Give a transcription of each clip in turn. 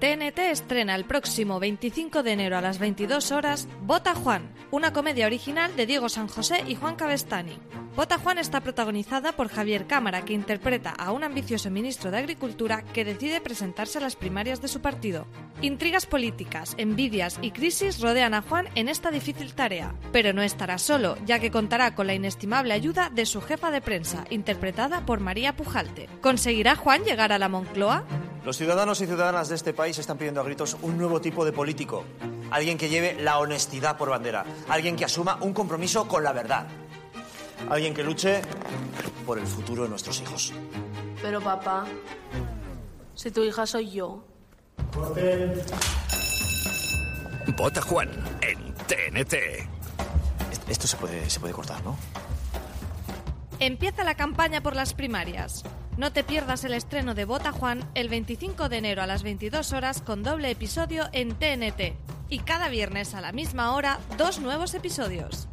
TNT estrena el próximo 25 de enero a las 22 horas Bota Juan, una comedia original de Diego San José y Juan Cabestani. Bota Juan está protagonizada por Javier Cámara, que interpreta a un ambicioso ministro de Agricultura que decide presentarse a las primarias de su partido. Intrigas políticas, envidias y crisis rodean a Juan en esta difícil tarea, pero no estará solo, ya que contará con la inestimable ayuda de su jefa de prensa, interpretada por María Pujalte. ¿Conseguirá Juan llegar a la Moncloa? Los ciudadanos y ciudadanas de este país están pidiendo a gritos un nuevo tipo de político. Alguien que lleve la honestidad por bandera. Alguien que asuma un compromiso con la verdad. Alguien que luche por el futuro de nuestros hijos. Pero papá, si tu hija soy yo. Vota Juan en TNT. Esto se puede, se puede cortar, ¿no? Empieza la campaña por las primarias. No te pierdas el estreno de Bota Juan el 25 de enero a las 22 horas con doble episodio en TNT. Y cada viernes a la misma hora, dos nuevos episodios.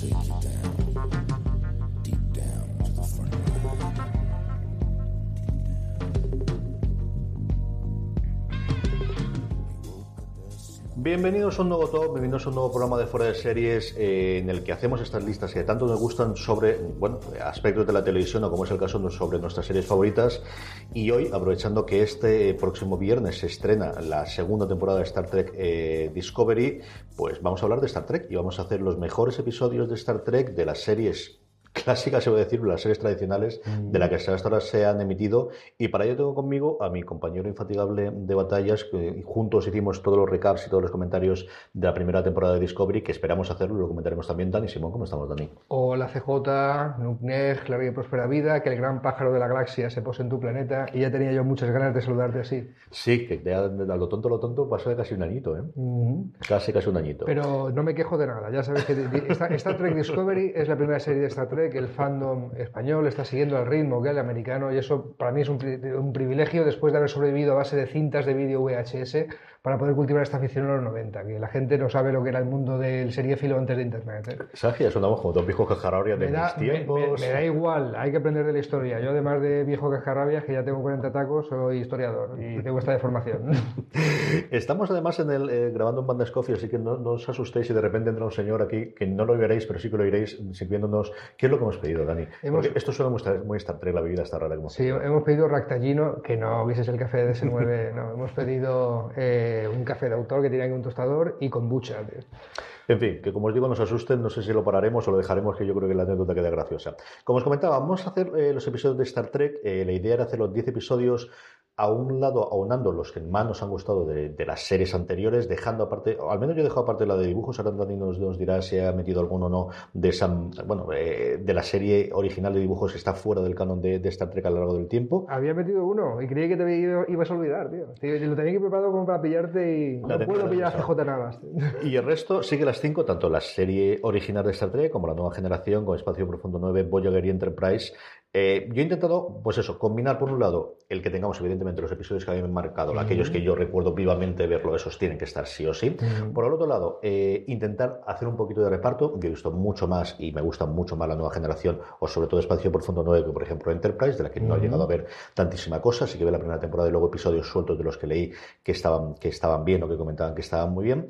take you down. Bienvenidos a un nuevo top, bienvenidos a un nuevo programa de Fuera de Series eh, en el que hacemos estas listas que tanto nos gustan sobre bueno, aspectos de la televisión o como es el caso sobre nuestras series favoritas. Y hoy, aprovechando que este próximo viernes se estrena la segunda temporada de Star Trek eh, Discovery, pues vamos a hablar de Star Trek y vamos a hacer los mejores episodios de Star Trek de las series clásicas, se puede decir, las series tradicionales de las que hasta ahora se han emitido. Y para ello tengo conmigo a mi compañero infatigable de batallas, que juntos hicimos todos los recaps y todos los comentarios de la primera temporada de Discovery, que esperamos hacerlo, lo comentaremos también. Dani Simón, ¿cómo estamos, Dani? Hola CJ, Nukneg, la vida y próspera vida, que el gran pájaro de la galaxia se pose en tu planeta y ya tenía yo muchas ganas de saludarte así. Sí, que ya a lo tonto, lo tonto pasó de casi un añito, ¿eh? Casi, casi un añito. Pero no me quejo de nada, ya sabes que Star Trek Discovery es la primera serie de Star Trek el fandom español está siguiendo el ritmo que el americano y eso para mí es un, un privilegio después de haber sobrevivido a base de cintas de vídeo VHS para poder cultivar esta afición en los 90, que la gente no sabe lo que era el mundo del seriéfilo antes de Internet. ¿eh? ¿Sabes ya sonamos como dos viejos cajarrabias de mis tiempos? Me, me, da igual, hay que aprender de la historia. Yo además de viejo cajarrabias, que ya tengo 40 tacos, soy historiador y tengo esta deformación. Estamos además en el, eh, grabando un Bandas Coffee, así que no, no, os asustéis si de repente entra un señor aquí, que no lo veréis, pero sí que lo oiréis sirviéndonos. ¿Qué es lo que hemos pedido, Dani? Hemos, Porque esto suena muy, muy Star Trek, la bebida está rara. Como sí, hemos pedido Ractagino, que no hubiese el café de S9, no, hemos pedido eh, un café de autor que tiene un tostador y kombucha. Tío. En fin, que como os digo, nos asusten, no sé si lo pararemos o lo dejaremos, que yo creo que la anécdota queda graciosa. Como os comentaba, vamos a hacer eh, los episodios de Star Trek. Eh, la idea era hacer los 10 episodios a un lado aunando los que más nos han gustado de, de, las series anteriores, dejando aparte, al menos yo he dejado aparte la de dibujos, ahora Dani nos, nos dirá si ha metido alguno o no de esa, bueno, eh, de la serie original de dibujos que está fuera del canon de, de, Star Trek a lo largo del tiempo. Había metido uno y creí que te ibas a olvidar, tío. tío lo tenía que preparado como para pillarte y la no puedo pillar a CJ Navas. Y el resto sigue las cinco, tanto la serie original de Star Trek como la nueva generación, con Espacio Profundo 9, Voyager y Enterprise, eh, yo he intentado, pues eso, combinar por un lado el que tengamos, evidentemente, los episodios que habían marcado, uh -huh. aquellos que yo recuerdo vivamente verlo, esos tienen que estar sí o sí. Uh -huh. Por el otro lado, eh, intentar hacer un poquito de reparto. Yo he visto mucho más y me gusta mucho más la nueva generación, o sobre todo Espacio Profundo 9, que por ejemplo Enterprise, de la que uh -huh. no he llegado a ver tantísima cosa. Sí que ve la primera temporada y luego episodios sueltos de los que leí que estaban, que estaban bien o que comentaban que estaban muy bien.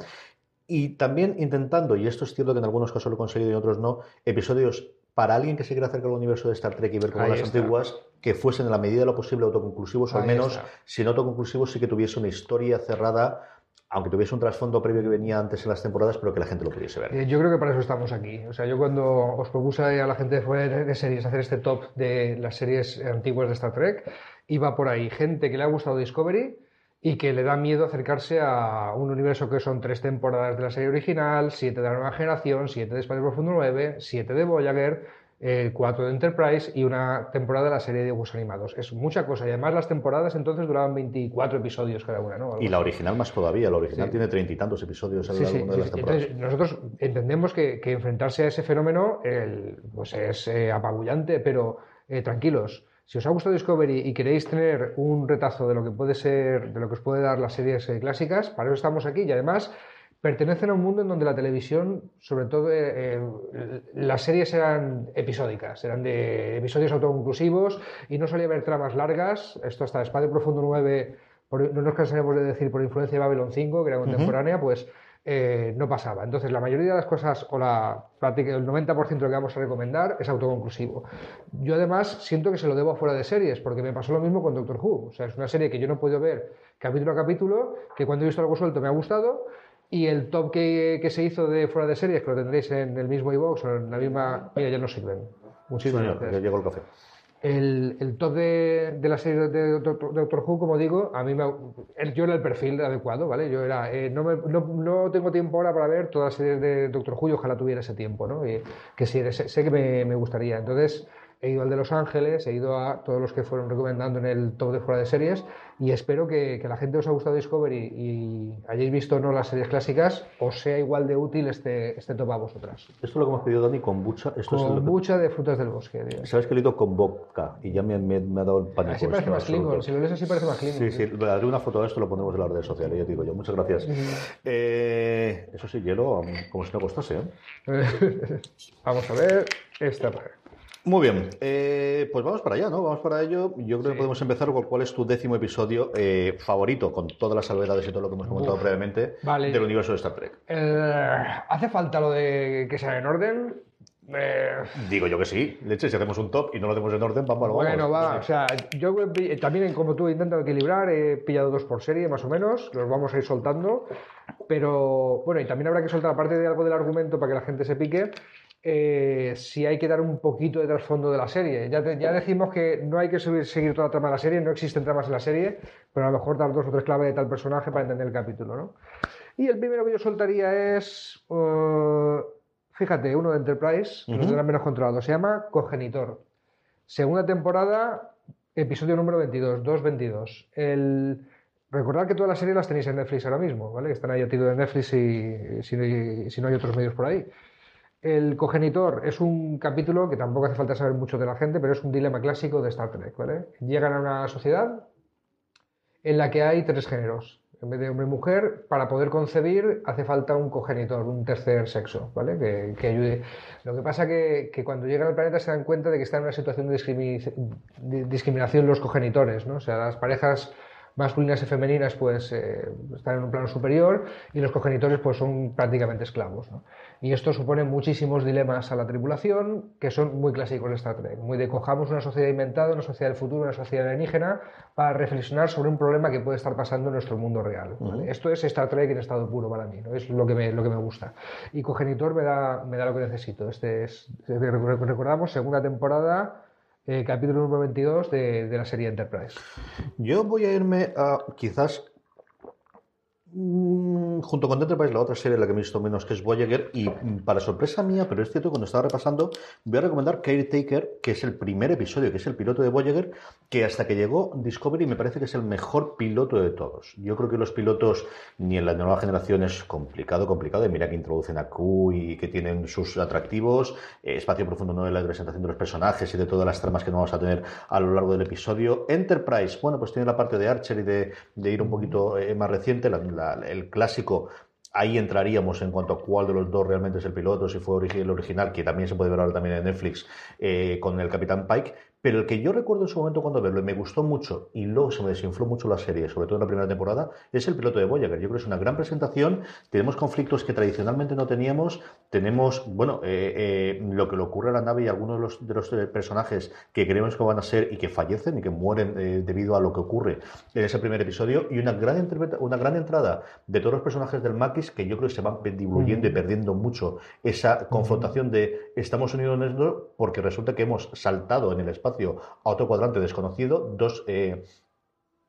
Y también intentando, y esto es cierto que en algunos casos lo he conseguido y en otros no, episodios para alguien que se quiera acercar al universo de Star Trek y ver como Ahí las está. antiguas, que fuesen en la medida de lo posible autoconclusivos, o al menos, está. si no autoconclusivos, sí que tuviese una historia cerrada aunque tuviese un trasfondo previo que venía antes en las temporadas, pero que la gente lo pudiese ver. Eh, Yo creo que para eso estamos aquí. O sea, yo cuando os propuse a la gente de de series hacer este top de las series antiguas de Star Trek, iba por ahí gente que le ha gustado Discovery y que le da miedo acercarse a un universo que son tres temporadas de la serie original, siete de la nueva generación, siete de Espacio Profundo 9, siete de Voyager, eh, cuatro de Enterprise y una temporada de la serie de dibujos animados. Es mucha cosa. Y además las temporadas entonces duraban 24 episodios cada una, ¿no? Algo Y la así. original más todavía, la original Sí. tiene treinta y tantos episodios lo Sí, sí, de las temporadas. Entonces, nosotros entendemos que, que enfrentarse a ese fenómeno el- pues es eh, apabullante, pero eh, tranquilos. Si os ha gustado Discovery y queréis tener un retazo de lo que puede ser, de lo que os puede dar las series eh, clásicas, para eso estamos aquí y además pertenecen a un mundo en donde la televisión, sobre todo eh, eh, las series eran episódicas, eran de episodios autoconclusivos y no solía haber tramas largas. Esto hasta Espacio Profundo 9, por- no nos cansaremos de decir por influencia de Babylon 5, que era contemporánea, pues eh, no pasaba. Entonces, la mayoría de las cosas, o la el 90% de lo que vamos a recomendar es autoconclusivo. Yo además siento que se lo debo a fuera de series, porque me pasó lo mismo con Doctor Who. O sea, es una serie que yo no podido ver capítulo a capítulo, que cuando he visto algo suelto me ha gustado, y el top que, que se hizo de fuera de series, que lo tendréis en el mismo iVoox o en la misma... Mira, ya no sirven. Muchísimas Señor, gracias. llegó el café. El, el top de, de la serie de Doctor, Who, como digo, a mí me, yo era el perfil adecuado, ¿vale? Yo era, eh, no, me- no, no tengo tiempo ahora para ver todas las series de Doctor Who y ojalá tuviera ese tiempo, ¿no? Y que sí, sé, sé que me, me gustaría. Entonces, he ido al de Los Ángeles, he ido a todos los que fueron recomendando en el top de fuera de series y espero que, que la gente os ha gustado Discovery y hayáis visto o no las series clásicas, os sea igual de útil este, este top a vosotras. Esto es lo que hemos pedido Dani con bucha. Esto es lo que- de frutas del bosque. tío. Sabes que lo he ido con vodka y ya me, me- me ha dado el pánico. Así parece más si lo lees así parece más Klingon. Sí, sí, le haré una foto de esto, lo pondremos en las redes sociales, ya te digo yo. Muchas gracias. Eh, eso sí, hielo, como si no costase. ¿eh? Vamos a ver esta. Muy bien, eh, pues vamos para allá, ¿no? Vamos para ello. Yo creo que podemos empezar con cuál es tu décimo episodio eh, favorito, con todas las salvedades y todo lo que hemos comentado previamente vale. del universo de Star Trek. Eh, ¿Hace falta lo de que sea en orden? Eh, Digo yo que sí. Leche, si hacemos un top y no lo hacemos en orden, vamos, bueno, vamos. va. O sea, yo eh, también, como tú, intento equilibrar. He pillado dos por serie, más o menos. Los vamos a ir soltando. Pero, bueno, y también habrá que soltar, aparte de algo del argumento para que la gente se pique, eh, si hay que dar un poquito de trasfondo de la serie. Ya, te- ya decimos que no hay que subir- seguir toda la trama de la serie, no existen tramas en la serie, pero a lo mejor dar dos o tres claves de tal personaje para entender el capítulo, ¿no? Y el primero que yo soltaría es, eh, fíjate, uno de Enterprise, que los tendrán menos controlado, se llama Cogenitor. Segunda temporada, episodio número 22, 2.22. El... Recordad que todas las series las tenéis en Netflix ahora mismo, ¿vale? Que están ahí a tiro de Netflix y si, si no hay otros medios por ahí. El cogenitor es un capítulo que tampoco hace falta saber mucho de la gente, pero es un dilema clásico de Star Trek, ¿vale? Llegan a una sociedad en la que hay tres géneros. En vez de hombre y mujer, para poder concebir hace falta un cogenitor, un tercer sexo, ¿vale? Que, ayude. Lo que pasa que, que cuando llegan al planeta se dan cuenta de que están en una situación de, de discriminación los cogenitores, ¿no? O sea, las parejas masculinas y femeninas pues eh, están en un plano superior y los cogenitores pues son prácticamente esclavos. ¿no? Y esto supone muchísimos dilemas a la tripulación que son muy clásicos de Star Trek, muy de cojamos una sociedad inventada, una sociedad del futuro, una sociedad alienígena para reflexionar sobre un problema que puede estar pasando en nuestro mundo real. ¿vale? Esto es Star Trek en estado puro para mí, ¿no? es lo que me, lo que me gusta. Y cogenitor me da, me da lo que necesito. Este es, recordamos, segunda temporada eh, capítulo número 22 de, de, la serie Enterprise. Yo voy a irme a quizás mmm, junto con Enterprise la otra serie la que me he visto menos que es Voyager y para sorpresa mía, pero es cierto cuando estaba repasando voy a recomendar Caretaker que es el primer episodio, que es el piloto de Voyager que hasta que llegó Discovery me parece que es el mejor piloto de todos. Yo creo que los pilotos ni en la nueva generación es complicado, complicado y mira que introducen a Q y que tienen sus atractivos, eh, espacio profundo no de la presentación de los personajes y de todas las tramas que no vamos a tener a lo largo del episodio. Enterprise, bueno, pues tiene la parte de Archer y de, ir un poquito eh, más reciente, el clásico ahí entraríamos en cuanto a cuál de los dos realmente es el piloto, si fue el original, que también se puede ver ahora también en Netflix eh, con el Capitán Pike, pero el que yo recuerdo en su momento cuando verlo y me gustó mucho y luego se me desinfló mucho la serie, sobre todo en la primera temporada, es el piloto de Voyager. Yo creo que es una gran presentación. Tenemos conflictos que tradicionalmente no teníamos. Tenemos, bueno, eh, eh, lo que le ocurre a la nave y algunos de los, de los eh, personajes que creemos que van a ser y que fallecen y que mueren debido a lo que ocurre en ese primer episodio. Y una gran, una gran entrada de todos los personajes del Maquis que yo creo que se van diluyendo y perdiendo mucho esa confrontación de estamos unidos en esto porque resulta que hemos saltado en el espacio a otro cuadrante desconocido, dos eh,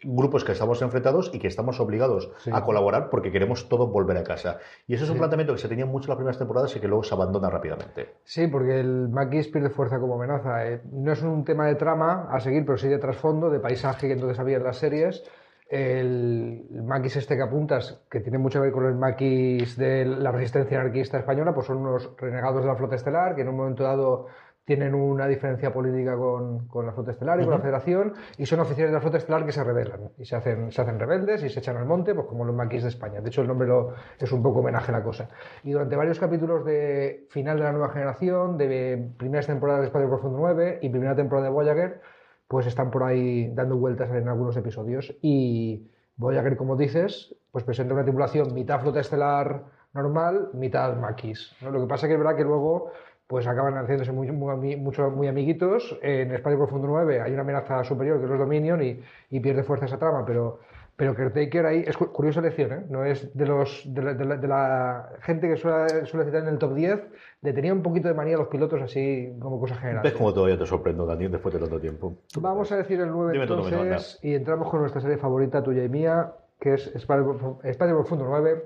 grupos que estamos enfrentados y que estamos obligados a colaborar porque queremos todos volver a casa. Y eso es un planteamiento que se tenía mucho en las primeras temporadas y que luego se abandona rápidamente. Sí, porque el Maquis pierde fuerza como amenaza. Eh, no es un tema de trama a seguir, pero sí de trasfondo, de paisaje que entonces había en las series. El, Maquis este que apuntas, que tiene mucho que ver con el Maquis de la resistencia anarquista española, pues son unos renegados de la flota estelar que en un momento dado tienen una diferencia política con, con la flota estelar y con la federación y son oficiales de la flota estelar que se rebelan y se hacen, se hacen rebeldes y se echan al monte, pues como los maquis de España. De hecho, el nombre lo, es un poco homenaje a la cosa. Y durante varios capítulos de final de la nueva generación, de primeras temporadas de Espacio Profundo 9 y primera temporada de Voyager, pues están por ahí dando vueltas en algunos episodios. Y Voyager, como dices, pues presenta una tripulación mitad flota estelar normal, mitad maquis. Lo que pasa es que es verdad que luego pues acaban haciéndose muy, muy, mucho, muy amiguitos. En Espacio Profundo 9 hay una amenaza superior que es los Dominion y, y pierde fuerza esa trama, pero, pero Caretaker ahí es curiosa elección, ¿eh? no es de, los, de, la, gente que suele, suele, citar en el top 10, le tenía un poquito de manía a los pilotos así como cosa general. ¿Ves cómo todavía te sorprendo, Daniel, después de tanto tiempo? Vamos a decir el 9 entonces y entramos con nuestra serie favorita, tuya y mía, que es Espacio Profundo 9,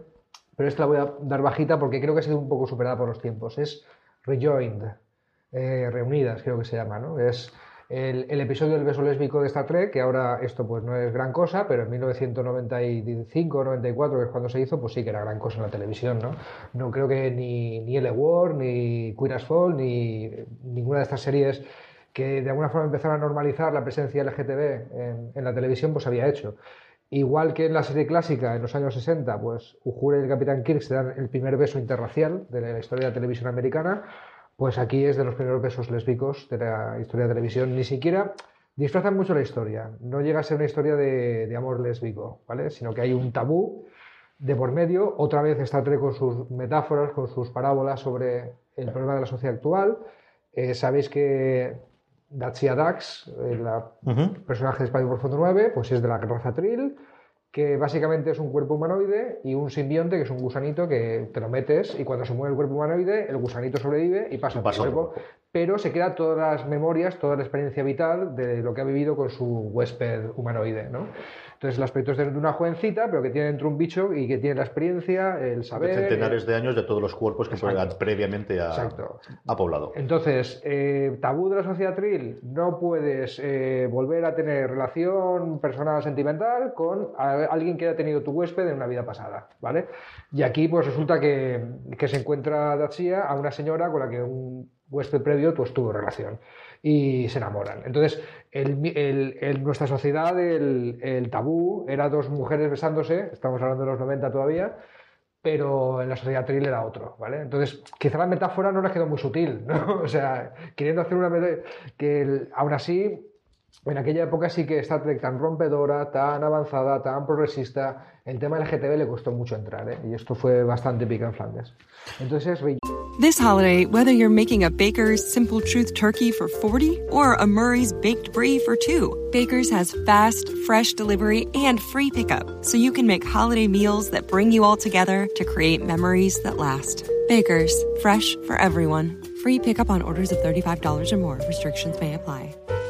pero esta la voy a dar bajita porque creo que ha sido un poco superada por los tiempos. Es Rejoined, eh, reunidas creo que se llama, ¿no? Es el, episodio del beso lésbico de Star Trek, que ahora esto pues no es gran cosa, pero en 1995 94, que es cuando se hizo, pues sí que era gran cosa en la televisión, ¿no? No creo que ni, ni L War, ni Queer as Fall, ni ninguna de estas series que de alguna forma empezaron a normalizar la presencia LGTB en, en la televisión, pues había hecho. Igual que en la serie clásica, en los años 60, pues Uhura y el Capitán Kirk se dan el primer beso interracial de la historia de la televisión americana, pues aquí es de los primeros besos lésbicos de la historia de televisión. Ni siquiera disfrazan mucho la historia, no llega a ser una historia de, amor lésbico, ¿vale? Sino que hay un tabú de por medio. Otra vez Star Trek con sus metáforas, con sus parábolas sobre el problema de la sociedad actual. Eh, sabéis que Dacia Dax, el personaje de Profundo 9, pues es de la raza Trill, que básicamente es un cuerpo humanoide y un simbionte que es un gusanito que te lo metes y cuando se mueve el cuerpo humanoide, el gusanito sobrevive y pasa, por el cuerpo, pero se queda todas las memorias, toda la experiencia vital de lo que ha vivido con su huésped humanoide, ¿no? Entonces, el aspecto es de una jovencita, pero que tiene dentro un bicho y que tiene la experiencia, el saber. centenares de años de todos los cuerpos que previamente ha, poblado. Entonces, eh, tabú de la sociedad trill, no puedes eh, volver a tener relación personal sentimental con alguien que haya tenido tu huésped en una vida pasada, ¿vale? Y aquí, pues resulta que, que se encuentra Datsia a una señora con la que un huésped previo pues tuvo relación y se enamoran. Entonces, en nuestra sociedad el, tabú era dos mujeres besándose, estamos hablando de los 90 todavía, pero en la sociedad trill era otro, ¿vale? Entonces, quizá la metáfora no les quedó muy sutil, ¿no? O sea, queriendo hacer una que aún así en aquella época sí que Star Trek tan rompedora, tan avanzada, tan progresista, el tema del GTV le costó mucho entrar, ¿eh? y esto fue bastante pica en Flandes. Entonces, This holiday, whether you're making a Baker's Simple Truth turkey for 40 or a Murray's Baked Brie for 2, Baker's has fast, fresh delivery and free pickup, so you can make holiday meals that bring you all together to create memories that last. Baker's, fresh for everyone. Free pickup on orders of $35 or more. Restrictions may apply.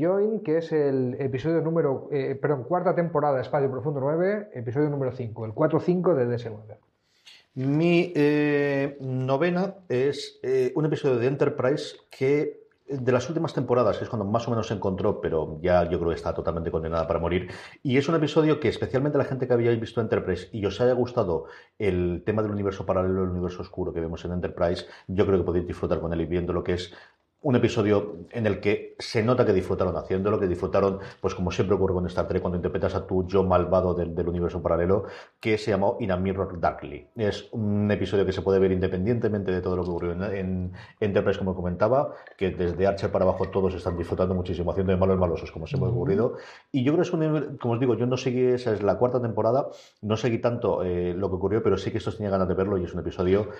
Join, que es el episodio número, eh, perdón, cuarta temporada Espacio Profundo 9, episodio número 5, el 4-5 de DS9. Mi eh, novena es eh, un episodio de Enterprise que de las últimas temporadas, que es cuando más o menos se encontró, pero ya yo creo que está totalmente condenada para morir. Y es un episodio que, especialmente la gente que habíais visto Enterprise y os haya gustado el tema del universo paralelo, el universo oscuro que vemos en Enterprise, yo creo que podéis disfrutar con él y viendo lo que es un episodio en el que se nota que disfrutaron haciéndolo, que disfrutaron, pues como siempre ocurre con Star Trek, cuando interpretas a tu yo malvado del, del, universo paralelo, que se llamó In a Mirror Darkly. Es un episodio que se puede ver independientemente de todo lo que ocurrió en, en Enterprise, como comentaba, que desde Archer para abajo todos están disfrutando muchísimo, haciendo de malos malosos, como se me ha ocurrido. Y yo creo que es un, como os digo, yo no seguí, esa es la cuarta temporada, no seguí tanto eh, lo que ocurrió, pero sí que estos tenía ganas de verlo y es un episodio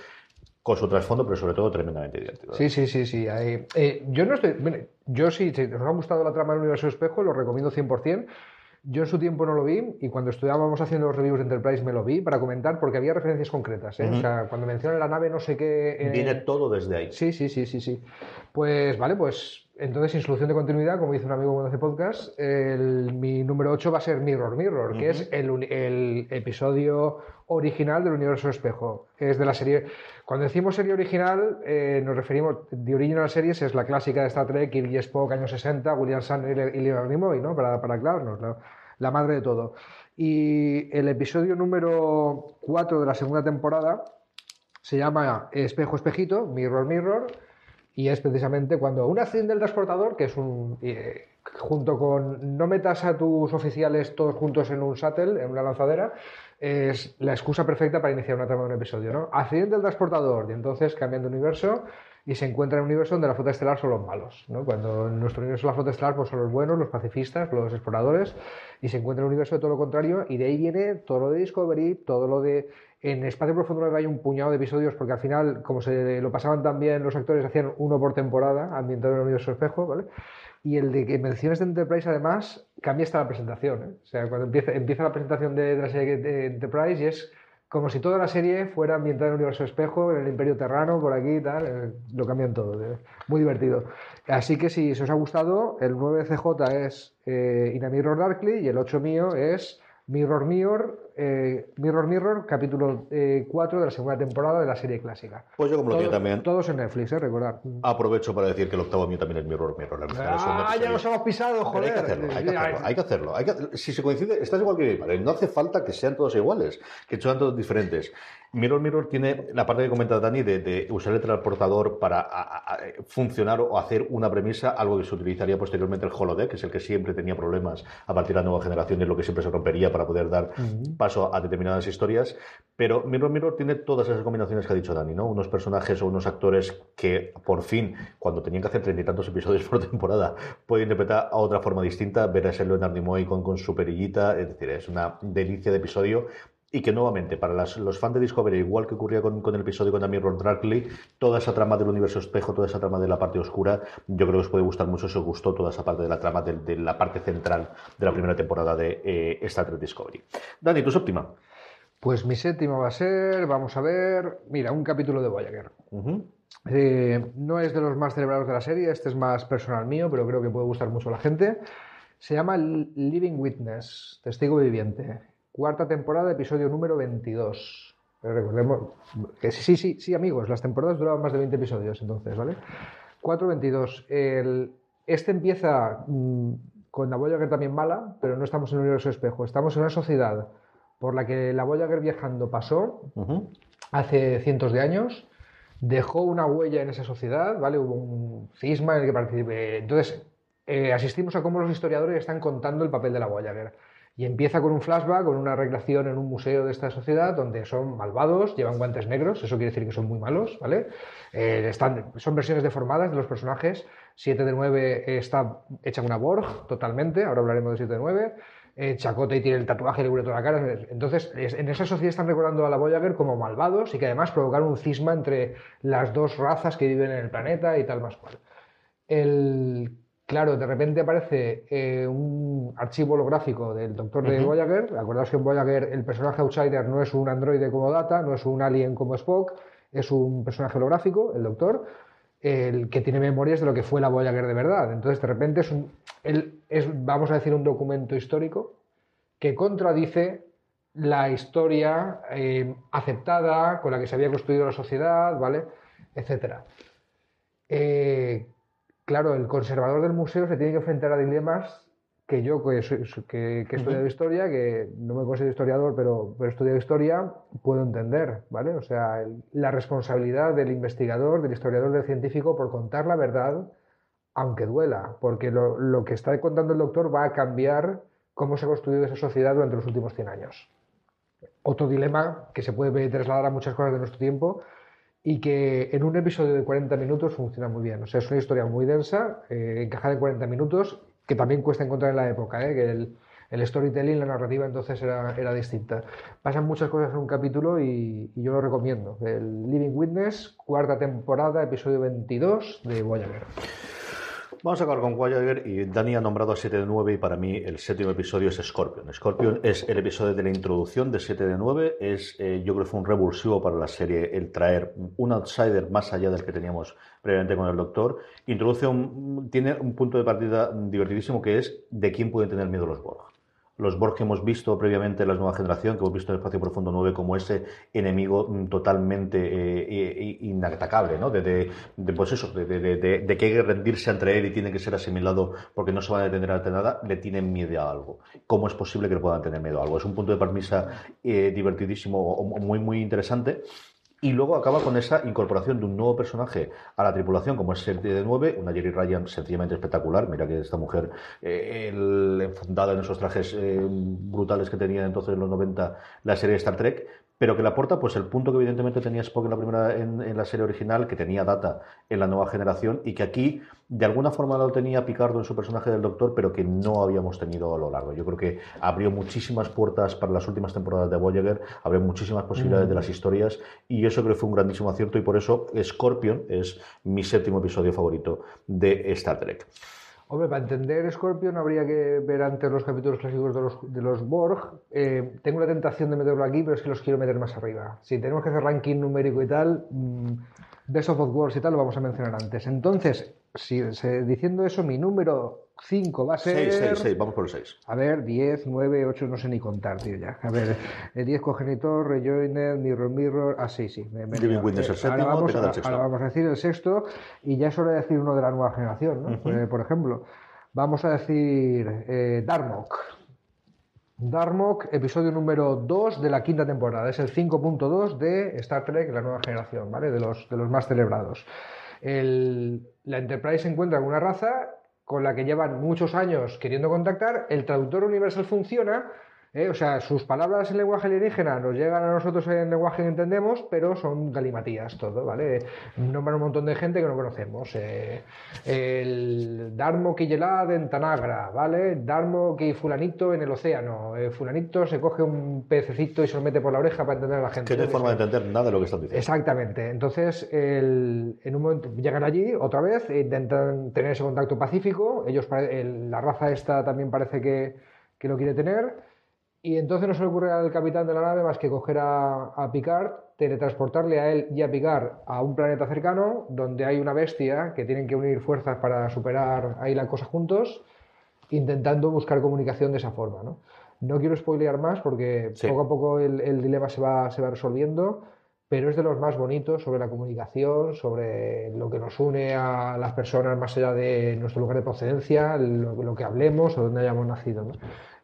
con su trasfondo, pero sobre todo tremendamente divertido. Sí, sí, sí, sí. Eh, eh, yo no estoy. Yo sí, si os ha gustado la trama del universo espejo, lo recomiendo 100%. Yo en su tiempo no lo vi y cuando estudiábamos haciendo los reviews de Enterprise me lo vi para comentar porque había referencias concretas. ¿eh? Uh -huh. O sea, cuando mencionan la nave, no sé qué. Eh... Viene todo desde ahí. Sí, sí, sí, sí, sí. Pues vale, pues entonces, sin solución de continuidad, como dice un amigo cuando hace podcast, el, mi número 8 va a ser Mirror Mirror, uh -huh. que es el, el, episodio original del universo espejo. Es de la serie. Cuando decimos serie original, eh, nos referimos. The Original Series es la clásica de Star Trek, Kirk y Spock, años 60, William Shatner y Leonard Nimoy, ¿no? Para, para aclararnos, la, madre de todo. Y el episodio número 4 de la segunda temporada se llama Espejo Espejito, Mirror Mirror y es precisamente cuando un accidente del transportador, que es un. Eh, junto con no metas a tus oficiales todos juntos en un shuttle, en una lanzadera, es la excusa perfecta para iniciar una trama de un episodio, ¿no? Accidente del transportador, y entonces cambian de universo y se encuentra en un universo donde la flota estelar son los malos, ¿no? Cuando en nuestro universo la flota estelar pues son los buenos, los pacifistas, los exploradores, y se encuentra en un universo de todo lo contrario, y de ahí viene todo lo de Discovery, todo lo de en Espacio Profundo 9 hay un puñado de episodios porque al final, como se lo pasaban también los actores, hacían uno por temporada, ambientado en el universo espejo, ¿vale? Y el de que menciones de Enterprise, además, cambia hasta la presentación. ¿eh? O sea, cuando empieza, empieza la presentación de, de, la serie de Enterprise y es como si toda la serie fuera ambientada en el universo espejo, en el Imperio Terrano, por aquí y tal, eh, lo cambian todo. ¿eh? Muy divertido. Así que si, os ha gustado, el 9 CJ es eh, Mirror Darkly y el 8 mío es Mirror Mirror, eh, Mirror Mirror, capítulo eh, 4 de la segunda temporada de la serie clásica. Pues yo como lo tío también. Todos en Netflix, eh, recordar. Aprovecho para decir que el octavo mío también es Mirror Mirror. Ah, ya nos hemos pisado, joder. Hay que hacerlo, hay que hacerlo. Hay que hacerlo. Hay que... Si se coincide, estás igual que mi padre. No hace falta que sean todos iguales, que sean todos diferentes. Mirror Mirror tiene la parte que comenta Dani de, de usar el transportador para a, a, funcionar o hacer una premisa, algo que se utilizaría posteriormente el holodeck, que es el que siempre tenía problemas a partir de la nueva generación y es lo que siempre se rompería para poder dar uh -huh. A determinadas historias. Pero Mirror Mirror tiene todas esas combinaciones que ha dicho Dani, ¿no? Unos personajes o unos actores que por fin, cuando tenían que hacer treinta y tantos episodios por temporada, pueden interpretar a otra forma distinta, ver a ese Leonard Nimoy con, con su perillita, es decir, es una delicia de episodio y que nuevamente para las, los fans de Discovery, igual que ocurría con, con el episodio con Amir Darkly, toda esa trama del universo espejo, toda esa trama de la parte oscura, yo creo que os puede gustar mucho si os gustó toda esa parte de la trama de, de la parte central de la primera temporada de eh, Star Trek Discovery. Dani, tu séptima. Pues mi séptima va a ser, vamos a ver, mira, un capítulo de Voyager. Uh -huh. eh, no es de los más celebrados de la serie, este es más personal mío, pero creo que puede gustar mucho a la gente. Se llama Living Witness, testigo viviente cuarta temporada, episodio número 22. Recordemos que sí, sí, sí, amigos, las temporadas duraban más de 20 episodios entonces, ¿vale? 4.22. El, este empieza mmm, con la Voyager también mala, pero no estamos en un universo espejo. Estamos en una sociedad por la que la Voyager viajando pasó uh -huh. hace cientos de años, dejó una huella en esa sociedad, ¿vale? Hubo un cisma en el que participé. Entonces, eh, asistimos a cómo los historiadores están contando el papel de la Voyager Y empieza con un flashback, con una recreación en un museo de esta sociedad donde son malvados, llevan guantes negros, eso quiere decir que son muy malos, ¿vale? Eh, están, son versiones deformadas de los personajes. 7 de 9 está hecha una Borg, totalmente, ahora hablaremos de 7 de 9. Eh, Chakotay y tiene el tatuaje, le cubre toda la cara. Entonces, es- en esa sociedad están recordando a la Voyager como malvados y que además provocaron un cisma entre las dos razas que viven en el planeta y tal más cual. El, claro, de repente aparece eh, un archivo holográfico del doctor de. Voyager. Acordaos que en Voyager el personaje outsider no es un androide como Data, no es un alien como Spock, es un personaje holográfico, el doctor, el que tiene memorias de lo que fue la Voyager de verdad. Entonces, de repente es, un, él es, vamos a decir, un documento histórico que contradice la historia eh, aceptada con la que se había construido la sociedad, ¿vale? Etcétera. Eh, claro, el conservador del museo se tiene que enfrentar a dilemas que yo, que, soy- que, que he estudiado historia, que no me considero historiador, pero, pero he estudiado historia, puedo entender, ¿vale? O sea, el- la responsabilidad del investigador, del historiador, del científico por contar la verdad, aunque duela, porque lo, lo que está contando el doctor va a cambiar cómo se ha construido esa sociedad durante los últimos 100 años. Otro dilema que se puede trasladar a muchas cosas de nuestro tiempo y que en un episodio de 40 minutos funciona muy bien. O sea, es una historia muy densa, eh, encajada en 40 minutos, que también cuesta encontrar en la época, ¿eh? que el, el storytelling, la narrativa entonces era, era distinta. Pasan muchas cosas en un capítulo y, y yo lo recomiendo. El Living Witness, cuarta temporada, episodio 22 de Voyager. Vamos a acabar con Voyager y Dani ha nombrado a 7 de 9 y para mí el séptimo episodio es Scorpion. Scorpion es el episodio de la introducción de 7 de 9, es, eh, yo creo que fue un revulsivo para la serie el traer un outsider más allá del que teníamos previamente con el Doctor. Introduce un, tiene un punto de partida divertidísimo que es de quién pueden tener miedo los Borg los Borg que hemos visto previamente en la nueva generación, que hemos visto en Espacio Profundo 9 como ese enemigo mm, totalmente eh, inatacable, ¿no? De, de- pues eso, de, que hay que rendirse ante él y tiene que ser asimilado porque no se va a detener ante nada, le tienen miedo a algo. ¿Cómo es posible que le puedan tener miedo a algo? Es un punto de premisa eh, divertidísimo, o muy, muy interesante. Y luego acaba con esa incorporación de un nuevo personaje a la tripulación, como es el de 9, una Jerry Ryan sencillamente espectacular. Mira que esta mujer, eh, enfundada en esos trajes eh, brutales que tenía entonces en los 90 la serie Star Trek, pero que le aporta pues el punto que evidentemente tenía Spock en la primera en, en la serie original, que tenía Data en la nueva generación y que aquí de alguna forma lo tenía Picardo en su personaje del Doctor, pero que no habíamos tenido a lo largo. Yo creo que abrió muchísimas puertas para las últimas temporadas de Voyager, abrió muchísimas posibilidades Mm. de las historias y eso creo que fue un grandísimo acierto y por eso Scorpion es mi séptimo episodio favorito de Star Trek. Hombre, para entender Scorpion habría que ver antes los capítulos clásicos de los, de los Borg. Eh, tengo la tentación de meterlo aquí, pero es que los quiero meter más arriba. Si tenemos que hacer ranking numérico y tal, mm, Best of Both Worlds y tal lo vamos a mencionar antes. Entonces, si, diciendo eso, mi número 5 va a ser... 6, 6, 6, vamos por el 6. A ver, 10, 9, 8, no sé ni contar, tío, ya. A ver, el 10 cogenitor, Rejoiner, Mirror Mirror, ah, sí, sí. me- me- Living Witness el ahora séptimo, vamos, te queda el a- sexto. ahora vamos a decir el sexto, y ya es hora de decir uno de la nueva generación, ¿no? Ujú. Pues, por ejemplo, vamos a decir eh, Darmok. Darmok, episodio número 2 de la quinta temporada. Es el 5.2 de Star Trek, la nueva generación, ¿vale? De los, de los más celebrados. El- la Enterprise se encuentra con una raza con la que llevan muchos años queriendo contactar. El traductor universal funciona. ¿Eh? O sea, sus palabras en lenguaje alienígena nos llegan a nosotros en lenguaje que entendemos, pero son galimatías todo, ¿vale? Nombran un montón de gente que no conocemos. eh, el Darmok y Yelad en Tanagra, ¿vale? Darmok y Fulanito en el océano. eh, fulanito se coge un pececito y se lo mete por la oreja para entender a la gente. Que no hay forma de entender nada de lo que están diciendo. Exactamente. Entonces, el- en un momento llegan allí otra vez, e intentan tener ese contacto pacífico. Ellos, el- la raza esta también parece que, que lo quiere tener. Y entonces no se le ocurre al capitán de la nave más que coger a, a Picard, teletransportarle a él y a Picard a un planeta cercano donde hay una bestia que tienen que unir fuerzas para superar ahí la cosa juntos, intentando buscar comunicación de esa forma. No, no quiero spoilear más porque Sí. poco a poco el, el dilema se va, se va resolviendo, pero es de los más bonitos sobre la comunicación, sobre lo que nos une a las personas más allá de nuestro lugar de procedencia, lo, lo que hablemos o donde hayamos nacido. ¿no?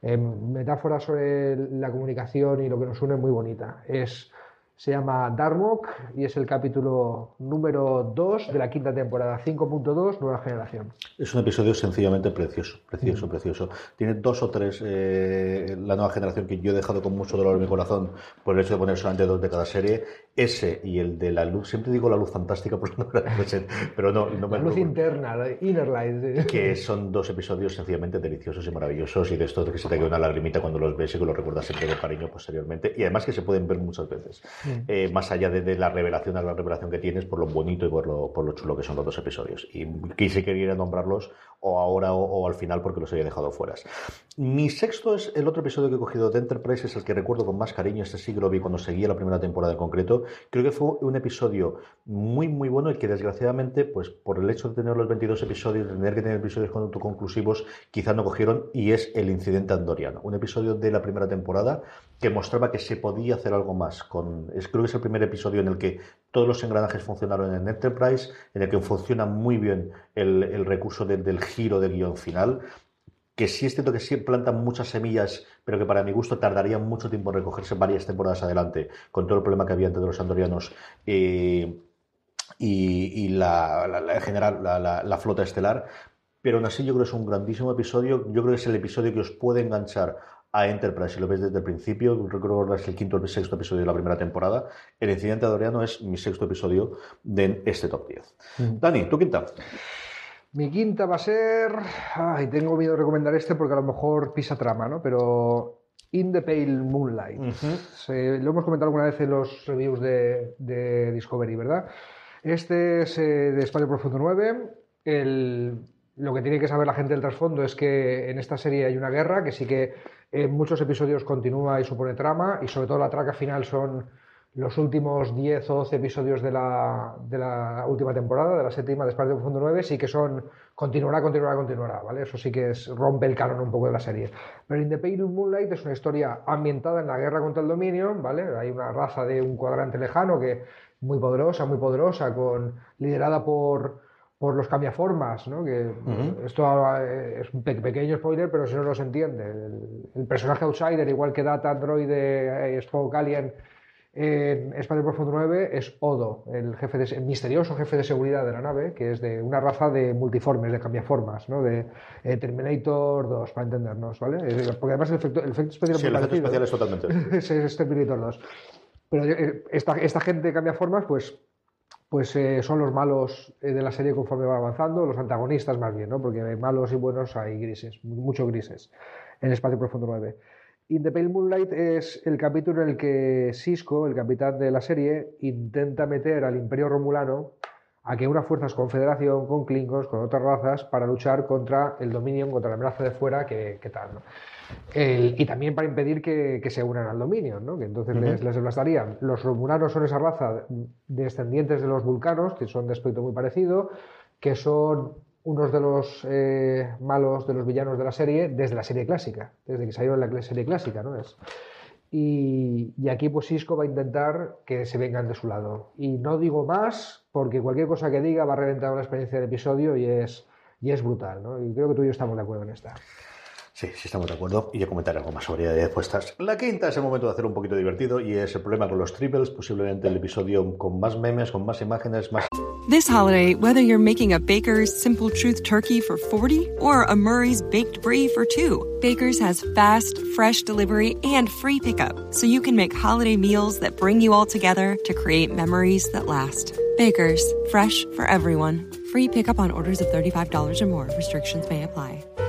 Eh, metáfora sobre la comunicación y lo que nos une muy bonita. Es Se llama Darmok y es el capítulo número 2 de la quinta temporada, 5.2, Nueva Generación. Es un episodio sencillamente precioso, precioso, precioso. Tiene dos o tres, eh, la nueva generación, que yo he dejado con mucho dolor en mi corazón por el hecho de poner solamente dos de cada serie. Ese y el de la luz, siempre digo la luz fantástica, por no pero no, no me La luz interna, la inner light. Que son dos episodios sencillamente deliciosos y maravillosos y de estos que se te queda una lagrimita cuando los ves y que los recuerdas siempre con cariño posteriormente. Y además que se pueden ver muchas veces. Eh, más allá de, la revelación a la revelación que tienes, por lo bonito y por lo, por lo chulo que son los dos episodios. Y quise quería nombrarlos o ahora o, al final porque los había dejado fuera. Mi sexto es el otro episodio que he cogido de Enterprise, es el que recuerdo con más cariño. Este sí que lo vi cuando seguía la primera temporada en concreto. Creo que fue un episodio muy, muy bueno y que desgraciadamente, pues por el hecho de tener los 22 episodios, de tener que tener episodios autoconclusivos, quizás no cogieron y es el incidente andoriano. Un episodio de la primera temporada que mostraba que se podía hacer algo más. Con, es, creo que es el primer episodio en el que todos los engranajes funcionaron en Enterprise, en el que funciona muy bien el, recurso del giro del guion final que sí es cierto que sí plantan muchas semillas, pero que para mi gusto tardarían mucho tiempo en recogerse varias temporadas adelante, con todo el problema que había entre los andorianos eh, y, la, en general la, flota estelar. Pero aún así yo creo que es un grandísimo episodio, yo creo que es el episodio que os puede enganchar a Enterprise, si lo ves desde el principio, recuerdo que es el quinto o el sexto episodio de la primera temporada, el incidente andoriano es mi sexto episodio de este top 10. Dani, ¿tu quinta? Mi quinta va a ser. Ay, tengo miedo de recomendar este porque a lo mejor pisa trama, ¿no? Pero. In the Pale Moonlight. lo hemos comentado alguna vez en los reviews de, Discovery, ¿verdad? Este es eh, de Espacio Profundo 9. lo que tiene que saber la gente del trasfondo es que en esta serie hay una guerra que sí que en muchos episodios continúa y supone trama, y sobre todo la traca final son los últimos 10 o 12 episodios de la, de la, última temporada, de la séptima de Espacio Profundo 9, sí que son continuará, continuará, continuará, ¿vale? Eso sí que es, rompe el canon un poco de la serie. Pero In the Pale Moonlight es una historia ambientada en la guerra contra el dominio, ¿vale? Hay una raza de un cuadrante lejano que muy poderosa, muy poderosa, con, liderada por, por los cambiaformas, ¿no? Que esto eh, es un pequeño spoiler, pero si no, no se entiende. El, personaje outsider, igual que Data, Android, eh, Spock, Alien en Espacio Profundo 9 es Odo, el, jefe de, misterioso jefe de seguridad de la nave, que es de una raza de multiformes, de cambiaformas, ¿no? de eh, Terminator 2, para entendernos, ¿vale? Porque además el efecto, el efecto especial, sí, el efecto especial es totalmente. es, Terminator 2. Pero eh, esta, esta gente de cambiaformas, pues pues eh, son los malos de la serie conforme va avanzando, los antagonistas más bien, ¿no? porque malos y buenos hay grises, mucho grises en Espacio Profundo 9. In the Pale Moonlight es el capítulo en el que Cisco, el capitán de la serie, intenta meter al Imperio Romulano a que unas fuerzas confederación con Klingons, con otras razas, para luchar contra el Dominion, contra la amenaza de fuera, que, tal. Y también para impedir que, se unan al Dominion, ¿no? que entonces les, les devastarían. Los Romulanos son esa raza descendientes de los vulcanos, que son de aspecto muy parecido, que son unos de los eh, malos, de los villanos de la serie, desde la serie clásica, desde que salieron la serie clásica, ¿no? Es, y, aquí pues Cisco va a intentar que se vengan de su lado. Y no digo más, porque cualquier cosa que diga va a reventar la experiencia del episodio y es, y es brutal, ¿no? Y creo que tú y yo estamos de acuerdo en esta. Sí, sí estamos de acuerdo. Y yo comentaré algo más sobre respuestas. La quinta es el momento de hacer un poquito divertido y es el problema con los triples, posiblemente el episodio con más memes, con más imágenes, más... This holiday, whether you're making a Baker's Simple Truth turkey for 40 or a Murray's Baked Brie for 2, Baker's has fast, fresh delivery and free pickup, so you can make holiday meals that bring you all together to create memories that last. Baker's, fresh for everyone. Free pickup on orders of $35 or more. Restrictions may apply.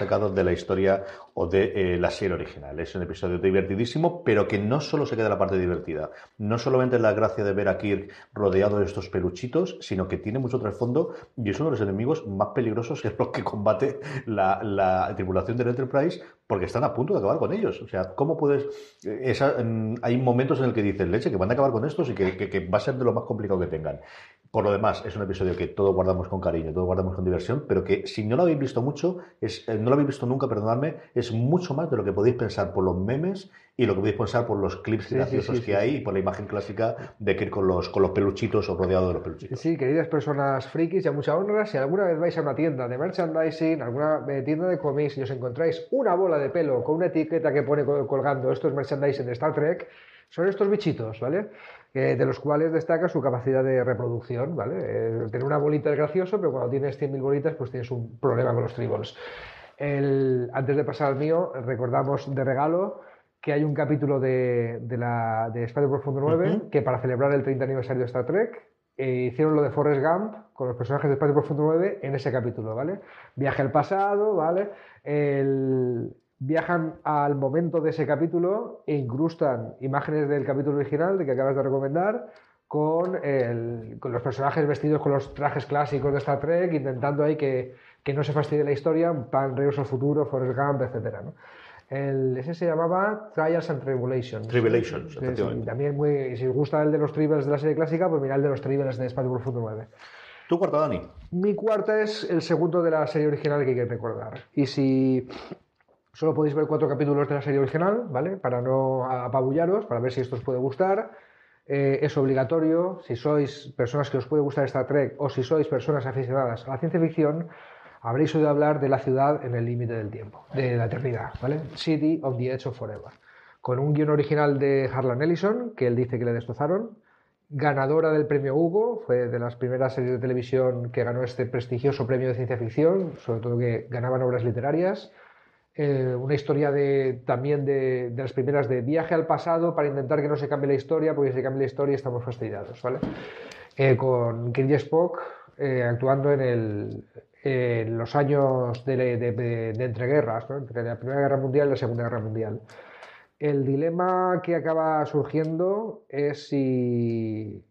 Sacados de la historia o de eh, la serie original. Es un episodio divertidísimo, pero que no solo se queda la parte divertida. No solamente la gracia de ver a Kirk rodeado de estos peluchitos, sino que tiene mucho trasfondo y es uno de los enemigos más peligrosos que es lo que combate la, la tripulación del Enterprise porque están a punto de acabar con ellos. O sea, ¿cómo puedes...? eh, esa- mm, hay momentos en el que dices, leche, que van a acabar con estos y que- que va a ser de lo más complicado que tengan. Por lo demás, es un episodio que todos guardamos con cariño, todos guardamos con diversión, pero que si no lo habéis visto mucho, es, eh, no lo habéis visto nunca, perdonadme, es mucho más de lo que podéis pensar por los memes y lo que podéis pensar por los clips Sí, graciosos sí, que hay y por la imagen clásica de Kirk con los, con los peluchitos o rodeado de los peluchitos. Sí, queridas personas frikis y a mucha honra, si alguna vez vais a una tienda de merchandising, alguna eh, tienda de cómics y os encontráis una bola de pelo con una etiqueta que pone col- colgando esto es merchandising de Star Trek, son estos bichitos, ¿vale? Eh, de los cuales destaca su capacidad de reproducción, ¿vale? Eh, tener una bolita es gracioso, pero cuando tienes 100.000 bolitas, pues tienes un problema con los tribbles. El- antes de pasar al mío, recordamos de regalo que hay un capítulo de, de, la, de Espacio Profundo 9 que para celebrar el 30 aniversario de Star Trek eh, hicieron lo de Forrest Gump con los personajes de Espacio Profundo 9 en ese capítulo, ¿vale? Viaje al pasado, ¿vale? El- viajan al momento de ese capítulo e incrustan imágenes del capítulo original de que acabas de recomendar con, el- con los personajes vestidos con los trajes clásicos de Star Trek, intentando ahí que, que no se fastidie la historia, Pan Regreso al Futuro, Forrest Gump, etc. ¿no? El- ese se llamaba Trials and Tribulations. Tribulations, efectivamente. sí, también muy, si os gusta el de los Tribbles de la serie clásica, pues mirad el de los Tribbles de Espacio Profundo 9. ¿Tu cuarta, Dani? Mi cuarta es el segundo de la serie original que hay que recordar. Y si solo podéis ver cuatro capítulos de la serie original, ¿vale? Para no apabullaros, para ver si esto os puede gustar. Eh, es obligatorio, si sois personas que os puede gustar Star Trek o si sois personas aficionadas a la ciencia ficción, habréis oído hablar de la ciudad en el límite del tiempo, de la eternidad, ¿vale? City of the Edge of Forever. Con un guion original de Harlan Ellison, que él dice que le destrozaron, ganadora del premio Hugo, fue de las primeras series de televisión que ganó este prestigioso premio de ciencia ficción, sobre todo que ganaban obras literarias. Eh, una historia de, también de, de las primeras de viaje al pasado para intentar que no se cambie la historia, porque si se cambia la historia estamos fastidiados, ¿vale? Eh, con Kirk y Spock eh, actuando en, el, los años de, de- de- entreguerras, entre la Primera Guerra Mundial y la Segunda Guerra Mundial. El dilema que acaba surgiendo es si...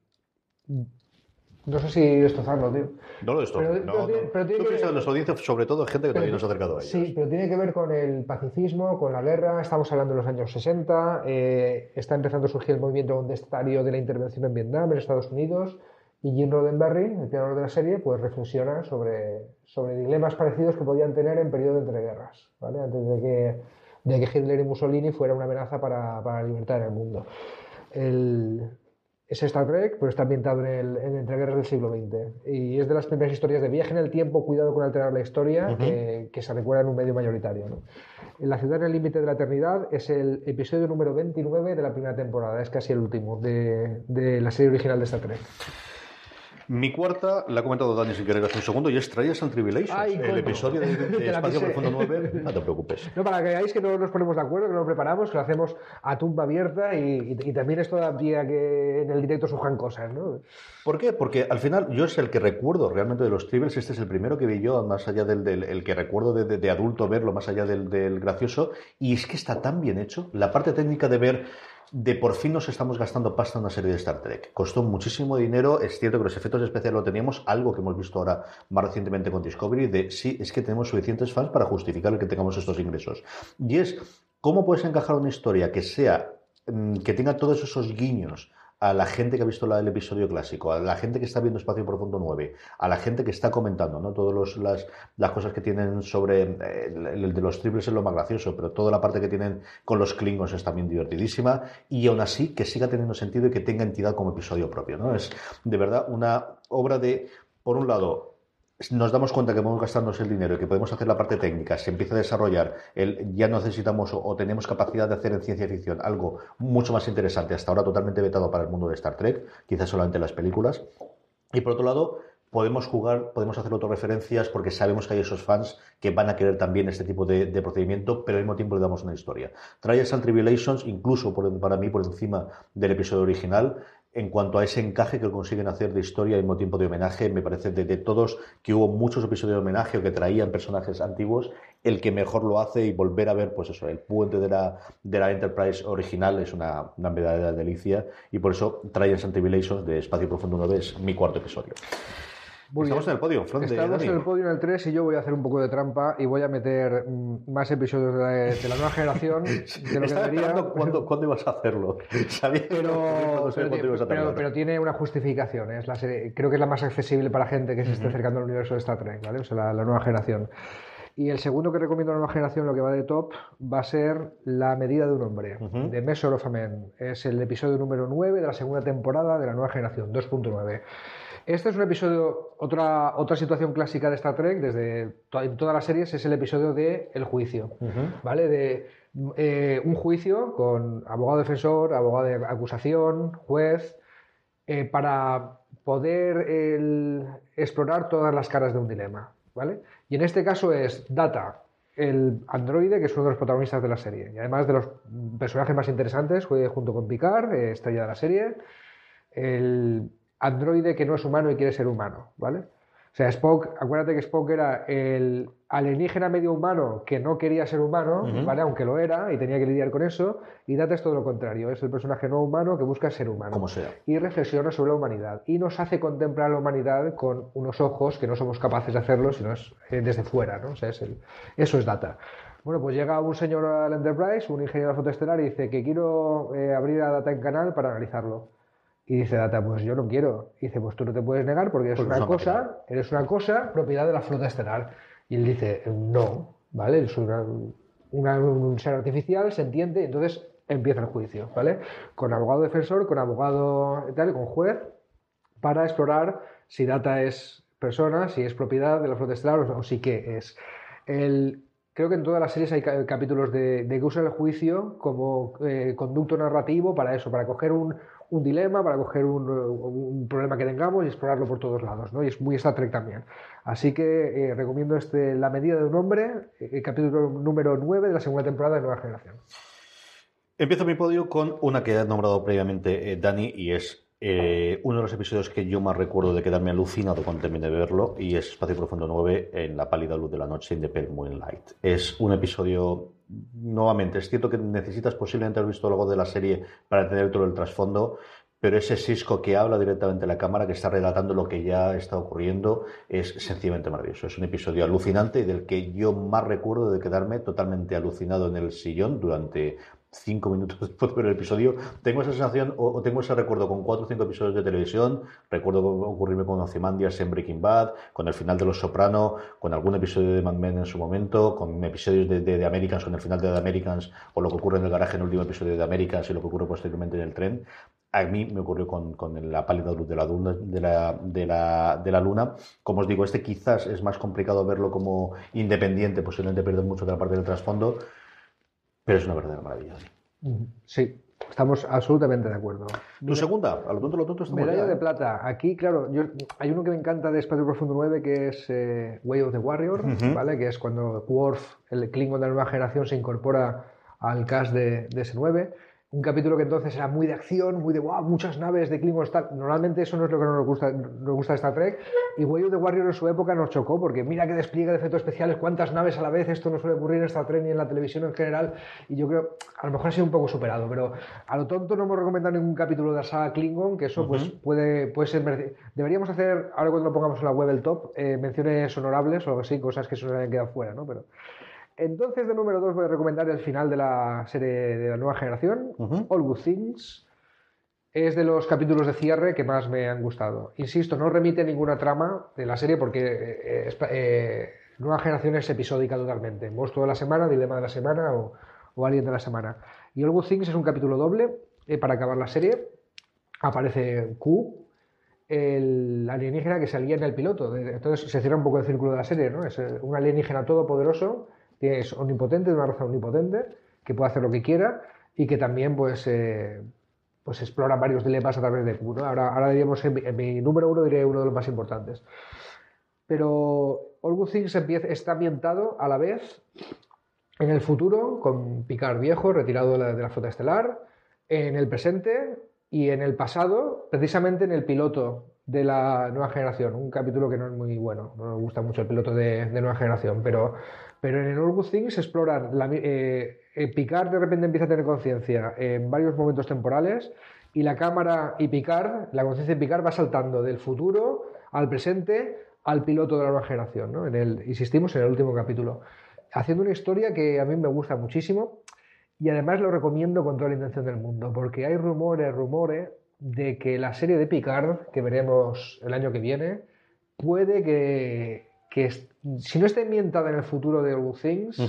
No sé si destrozarlo, tío. No lo destrozo. Pero- no, pero tiene- no. pero tiene Tú que piensas ver- en los audiencias, sobre todo gente que todavía no se ha acercado a ellos. Sí, pero tiene que ver con el pacifismo, con la guerra. Estamos hablando de los años 60. eh, está empezando a surgir el movimiento contestatario de la intervención en Vietnam, en Estados Unidos. Y Jim Roddenberry, el creador de la serie, pues reflexiona sobre, sobre dilemas parecidos que podían tener en periodo de entreguerras, ¿vale? antes de que, de que Hitler y Mussolini fuera una amenaza para, para la libertad en el mundo. El, es Star Trek, pero está ambientado en, el, en entreguerras del siglo XX. Y es de las primeras historias de viaje en el tiempo, cuidado con alterar la historia, que, que se recuerda en un medio mayoritario. ¿no? En La ciudad en el límite de la eternidad es el episodio número 29 de la primera temporada, es casi el último de, de la serie original de Star Trek. Mi cuarta, la ha comentado Dani sin querer hace un segundo, y es Trials and Tribulations. Ay, el episodio de, Espacio. Profundo 9. No te preocupes. No, para que veáis que no nos ponemos de acuerdo, que no lo preparamos, que lo hacemos a tumba abierta y, y- y también es todavía que en el directo surjan cosas, ¿no? ¿Por qué? Porque al final yo es el que recuerdo realmente de los Tribbles. Este es el primero que vi yo, más allá del, del- el que recuerdo de, de- de adulto verlo, más allá del, del gracioso. Y es que está tan bien hecho. La parte técnica de ver de por fin nos estamos gastando pasta en una serie de Star Trek. Costó muchísimo dinero. Es cierto que los efectos especiales lo teníamos, algo que hemos visto ahora más recientemente con Discovery, de sí, es que tenemos suficientes fans para justificar el que tengamos estos ingresos. Y es cómo puedes encajar una historia que sea, mm, que tenga todos esos guiños a la gente que ha visto el episodio clásico, a la gente que está viendo Espacio Profundo 9, a la gente que está comentando, ¿no? Todas las, las cosas que tienen sobre eh, el, el de los triples es lo más gracioso, pero toda la parte que tienen con los Klingons es también divertidísima y aún así que siga teniendo sentido y que tenga entidad como episodio propio, ¿no? Es de verdad una obra de, por un lado, nos damos cuenta que podemos gastarnos el dinero y que podemos hacer la parte técnica, se empieza a desarrollar, el, ya necesitamos o, o tenemos capacidad de hacer en ciencia ficción algo mucho más interesante, hasta ahora totalmente vetado para el mundo de Star Trek, quizás solamente las películas. Y por otro lado, podemos jugar, podemos hacer autorreferencias porque sabemos que hay esos fans que van a querer también este tipo de, de procedimiento, pero al mismo tiempo le damos una historia. Trials and Tribulations, incluso por- para mí por encima del episodio original, en cuanto a ese encaje que consiguen hacer de historia al mismo tiempo de homenaje, me parece de, de todos que hubo muchos episodios de homenaje o que traían personajes antiguos, el que mejor lo hace y volver a ver, pues eso, el puente de la, de la Enterprise original es una, una verdadera delicia y por eso Trials and Tribulations de Espacio Profundo 9 es mi cuarto episodio. Muy Estamos bien. en el podio, Fran, de Estamos en el podio en el 3 y yo voy a hacer un poco de trampa y voy a meter mm, más episodios de la, de la nueva generación de lo que debería. cuándo, cuándo ibas a hacerlo. Sabía Pero, pero, ibas a pero- pero tiene una justificación. ¿eh? Es la serie- creo que es la más accesible para gente que se esté acercando al universo de Star Trek, ¿vale? O sea, la, la nueva generación. Y el segundo que recomiendo a la nueva generación, lo que va de top, va a ser La medida de un hombre, de Measure of a Man. Es el episodio número 9 de la segunda temporada de la nueva generación, 2.9. Este es un episodio, otra, otra situación clásica de Star Trek, desde to- en todas las series, es el episodio de El juicio. ¿Vale? De eh, un juicio con abogado defensor, abogado de acusación, juez, eh, para poder el, explorar todas las caras de un dilema. ¿vale? Y en este caso es Data, el androide, que es uno de los protagonistas de la serie, y además de los personajes más interesantes, junto con Picard, eh, estrella de la serie, el androide que no es humano y quiere ser humano, ¿vale? O sea, Spock, acuérdate que Spock era el alienígena medio humano que no quería ser humano, Ujú. ¿vale? Aunque lo era y tenía que lidiar con eso, y Data es todo lo contrario, es el personaje no humano que busca ser humano Como sea. y reflexiona sobre la humanidad y nos hace contemplar la humanidad con unos ojos que no somos capaces de hacerlo sino es eh, desde fuera, ¿no? O sea, es el- eso es data. Bueno, pues llega un señor al Enterprise, un ingeniero fotoestelar, y dice que quiero eh, abrir a Data en canal para analizarlo. Y dice Data, pues yo no quiero. Y dice, pues tú no te puedes negar porque eres Porque una cosa, eres una cosa propiedad de la flota estelar. Y él dice, no, ¿vale? Es una- una- un ser artificial, se entiende, y entonces empieza el juicio, ¿vale? Con abogado defensor, con abogado y tal, con juez, para explorar si Data es persona, si es propiedad de la flota estelar o, o si qué es. El, creo que en todas las series hay ca- capítulos de, de que usan el juicio como eh, conducto narrativo para eso, para coger un, un dilema, para coger un, un problema que tengamos y explorarlo por todos lados, ¿no? Y es muy Star Trek también. Así que eh, recomiendo este La medida de un hombre, eh, el capítulo número 9 de la segunda temporada de Nueva Generación. Empiezo mi podio con una que ha nombrado previamente eh, Dani y es eh, uno de los episodios que yo más recuerdo de quedarme alucinado cuando terminé de verlo y es Espacio Profundo 9 en la pálida luz de la noche in the pale moonlight. Es un episodio, nuevamente, es cierto que necesitas posiblemente haber visto algo de la serie para entender todo el trasfondo, pero ese Cisco que habla directamente a la cámara, que está relatando lo que ya está ocurriendo, es sencillamente maravilloso. Es un episodio alucinante y del que yo más recuerdo de quedarme totalmente alucinado en el sillón durante cinco minutos después de el episodio. Tengo esa sensación o, tengo ese recuerdo con cuatro o cinco episodios de televisión. Recuerdo ocurrirme con Ozymandias en Breaking Bad, con el final de Los Soprano, con algún episodio de Mad Men en su momento, con episodios de, de, de Americans, con el final de The Americans, o lo que ocurre en el garaje en el último episodio de The Americans y lo que ocurre posteriormente en el tren. A mí me ocurrió con, con la pálida luz de la, luna, de, la, de, la, de la luna. Como os digo, este quizás es más complicado verlo como independiente, posiblemente perder mucho de la parte del trasfondo, pero es una verdadera maravilla. Sí, estamos absolutamente de acuerdo. Tu segunda, a lo tonto, a lo tonto estamos Medalla ya, de ¿eh? plata. Aquí, claro, yo, hay uno que me encanta de Espacio Profundo 9 que es eh, Way of the Warrior. ¿vale? Que es cuando Worf, el Klingon de la nueva generación, se incorpora al cast de, de S9. Un capítulo que entonces era muy de acción, muy de wow, muchas naves de Klingons tal. Normalmente eso no es lo que nos gusta, nos gusta Star Trek. Y Way of the Warrior en su época nos chocó, porque mira qué despliegue de efectos especiales, cuántas naves a la vez, esto no suele ocurrir en Star Trek ni en la televisión en general. Y yo creo, a lo mejor ha sido un poco superado, pero a lo tonto no hemos recomendado ningún capítulo de la saga Klingon, que eso pues puede, puede ser Deberíamos hacer, ahora cuando lo pongamos en la web el top, eh, menciones honorables o algo así, cosas que se nos hayan quedado fuera, ¿no? Pero entonces, de número 2 voy a recomendar el final de la serie de la nueva generación, All Good Things. Es de los capítulos de cierre que más me han gustado. Insisto, no remite ninguna trama de la serie porque eh, eh, Nueva Generación es episódica totalmente. Monstruo de la semana, Dilema de la semana o, o Alien de la semana. Y All Good Things es un capítulo doble eh, para acabar la serie. Aparece Q, el alienígena que salía en el piloto. Entonces se cierra un poco el círculo de la serie, ¿no? Es un alienígena todopoderoso, es omnipotente, una raza omnipotente, que puede hacer lo que quiera y que también, pues, eh, pues explora varios dilemas a través de Q, ¿no? Ahora, ahora diríamos, en mi, en mi número uno diré uno de los más importantes. Pero All Good Things empieza- está ambientado a la vez en el futuro, con Picard viejo, retirado de la, de la flota estelar, en el presente, y en el pasado, precisamente en el piloto de la nueva generación, un capítulo que no es muy bueno, no me gusta mucho el piloto de, de nueva generación, pero, pero en All Good Things exploran, la, eh, eh, Picard de repente empieza a tener conciencia en varios momentos temporales y la cámara y Picard, la conciencia de Picard va saltando del futuro al presente al piloto de la nueva generación, ¿no? en el, insistimos en el último capítulo, haciendo una historia que a mí me gusta muchísimo y además lo recomiendo con toda la intención del mundo, porque hay rumores, rumores de que la serie de Picard, que veremos el año que viene, puede que, que si no está ambientada en el futuro de All Things,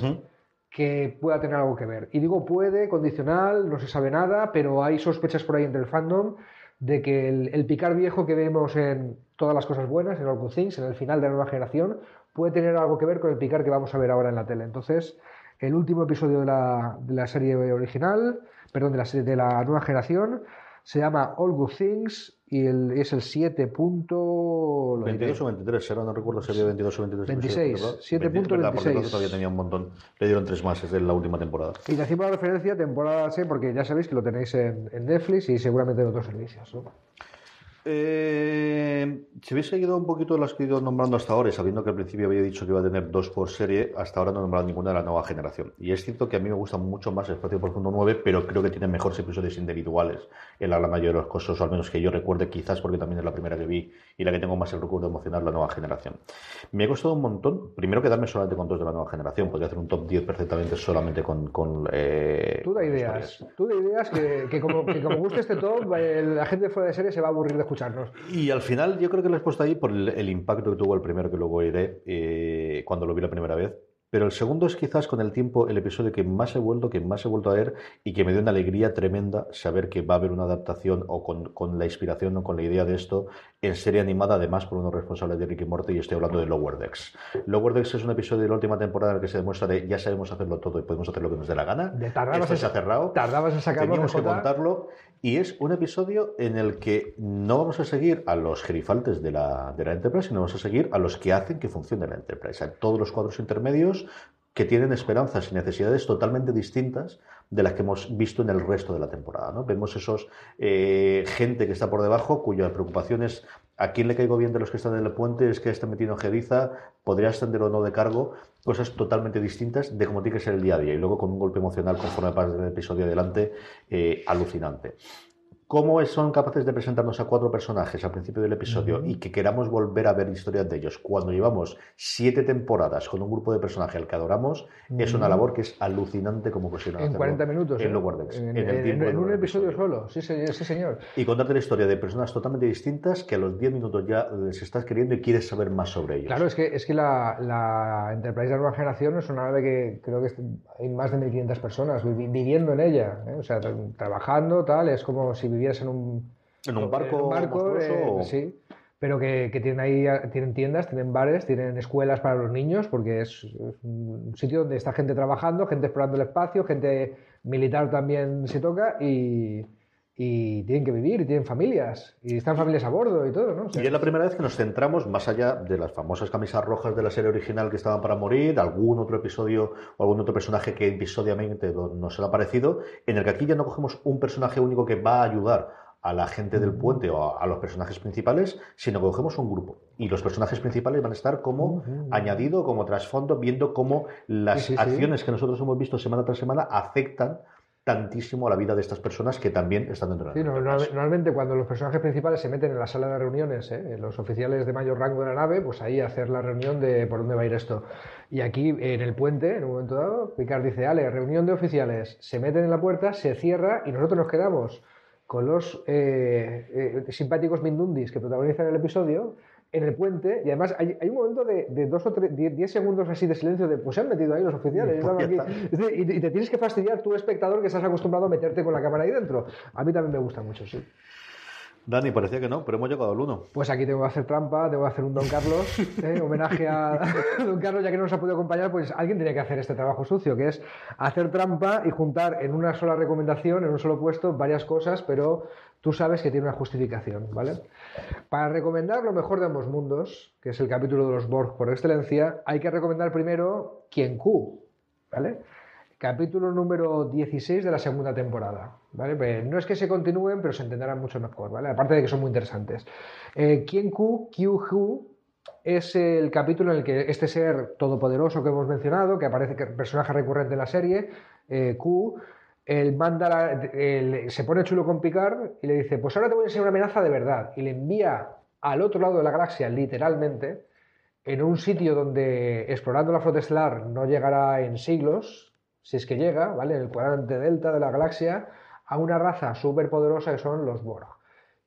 que pueda tener algo que ver. Y digo puede, condicional, no se sabe nada, pero hay sospechas por ahí entre el fandom de que el, el Picard viejo que vemos en todas las cosas buenas, en All Good Things, en el final de la nueva generación, puede tener algo que ver con el Picard que vamos a ver ahora en la tele. Entonces, el último episodio de la, de la serie original, perdón, de la, serie, de la nueva generación, se llama All Good Things y el, es el 7. 22 o 23, ahora no recuerdo si había 22 o 23. 26, 7.26. todavía tenía un montón, le dieron tres más, es de la última temporada. Y le hacemos la referencia temporada C porque ya sabéis que lo tenéis en, en Netflix y seguramente en otros servicios. ¿no? Eh, si hubiese seguido un poquito las que he ido nombrando hasta ahora, y sabiendo que al principio había dicho que iba a tener dos por serie, hasta ahora no he nombrado ninguna de la nueva generación. Y es cierto que a mí me gusta mucho más Espacio Profundo 9, pero creo que tiene mejores episodios individuales en la gran mayoría de los casos, o al menos que yo recuerde, quizás porque también es la primera que vi y la que tengo más el recuerdo emocional, la nueva generación. Me ha costado un montón, primero quedarme solamente con dos de la nueva generación, podría hacer un top 10 perfectamente solamente con... con eh, tú da ideas, tú da ideas que, que, como, que como guste este top, la gente fuera de serie se va a aburrir de escucharnos. Y al final yo creo que lo he puesto ahí por el, el impacto que tuvo el primero que luego iré eh, cuando lo vi la primera vez. Pero el segundo es quizás con el tiempo el episodio que más he vuelto, que más he vuelto a ver y que me dio una alegría tremenda saber que va a haber una adaptación o con, con la inspiración o con la idea de esto en serie animada, además por unos responsables de Ricky Morty, y estoy hablando de Lower Decks. Lower Decks es un episodio de la última temporada en el que se demuestra de ya sabemos hacerlo todo y podemos hacer lo que nos dé la gana. De tardabas, Esto en, se ha cerrado. tardabas en sacarlo. Teníamos que Jota. montarlo y es un episodio en el que no vamos a seguir a los gerifaltes de la, de la Enterprise, sino vamos a seguir a los que hacen que funcione la Enterprise. A todos los cuadros intermedios que tienen esperanzas y necesidades totalmente distintas de las que hemos visto en el resto de la temporada. ¿no? Vemos esos eh, gente que está por debajo, cuya preocupación es a quién le caigo bien de los que están en el puente, es que está metido en jeriza, podría ascender o no de cargo, cosas totalmente distintas de cómo tiene que ser el día a día. Y luego con un golpe emocional conforme pasa el episodio adelante, eh, alucinante. ¿Cómo son capaces de presentarnos a cuatro personajes al principio del episodio y que queramos volver a ver historias de ellos cuando llevamos siete temporadas con un grupo de personajes al que adoramos? Es una labor que es alucinante como consiguieron En hacerlo 40 minutos. En ¿eh? Lower Decks, En, en el en- tiempo en de un episodio solo. Sí, señor. Sí, señor. Y contarte la historia de personas totalmente distintas que a los 10 minutos ya les estás queriendo y quieres saber más sobre ellos. Claro, es que, es que la, la Enterprise de la nueva generación es una nave que creo que hay más de 1.500 personas vi- viviendo en ella. ¿eh? O sea, tra- trabajando, tal. Es como si vivieras en un, En un barco monstruoso eh, o- sí. Pero que, que tienen ahí tienen tiendas, tienen bares, tienen escuelas para los niños, porque es, es un sitio donde está gente trabajando, gente explorando el espacio, gente militar también se toca y, y tienen que vivir, y tienen familias, y están familias a bordo y todo, ¿no? O sea, Y es la primera vez que nos centramos, más allá de las famosas camisas rojas de la serie original que estaban para morir, algún otro episodio o algún otro personaje que episodiamente nos ha aparecido, en el que aquí ya no cogemos un personaje único que va a ayudar a la gente del puente o a, los personajes principales, sino que cogemos un grupo. Y los personajes principales van a estar como añadido, como trasfondo, viendo cómo las Sí, sí, sí. acciones que nosotros hemos visto semana tras semana afectan tantísimo a la vida de estas personas que también están dentro de la Sí, no- normalmente cuando los personajes principales se meten en la sala de reuniones, ¿eh? los oficiales de mayor rango de la nave, pues ahí hacer la reunión de por dónde va a ir esto. Y aquí en el puente, en un momento dado, Picard dice, Ale, reunión de oficiales, se meten en la puerta, se cierra y nosotros nos quedamos con los eh, eh, simpáticos Mindundis que protagonizan el episodio en el puente y además hay, hay un momento de, de dos o tres, diez, diez segundos así de silencio de pues se han metido ahí los oficiales Pues están ya aquí". está. Es decir, y, y te tienes que fastidiar tú espectador que estás acostumbrado a meterte con la cámara ahí dentro a mí también me gusta mucho sí Dani, parecía que no, pero hemos llegado al 1. pues aquí tengo que hacer trampa, tengo que hacer un Don Carlos, ¿eh? homenaje a Don Carlos, ya que no nos ha podido acompañar, pues alguien tiene que hacer este trabajo sucio, que es hacer trampa y juntar en una sola recomendación, en un solo puesto, varias cosas, pero tú sabes que tiene una justificación, ¿vale? Para recomendar lo mejor de ambos mundos, que es el capítulo de los Borg por excelencia, hay que recomendar primero Quien Q, ¿vale? Capítulo número 16 de la segunda temporada. ¿vale? Pues no es que se continúen, pero se entenderán mucho mejor, ¿vale? aparte de que son muy interesantes. Eh, Kien Ku, Q es el capítulo en el que este ser todopoderoso que hemos mencionado, que aparece que personaje recurrente en la serie, eh, Q, el manda se pone chulo con Picard y le dice, pues ahora te voy a enseñar una amenaza de verdad. Y le envía al otro lado de la galaxia, literalmente, en un sitio donde explorando la flota estelar no llegará en siglos, si es que llega, ¿vale? En el cuadrante delta de la galaxia, a una raza súper poderosa que son los Borg,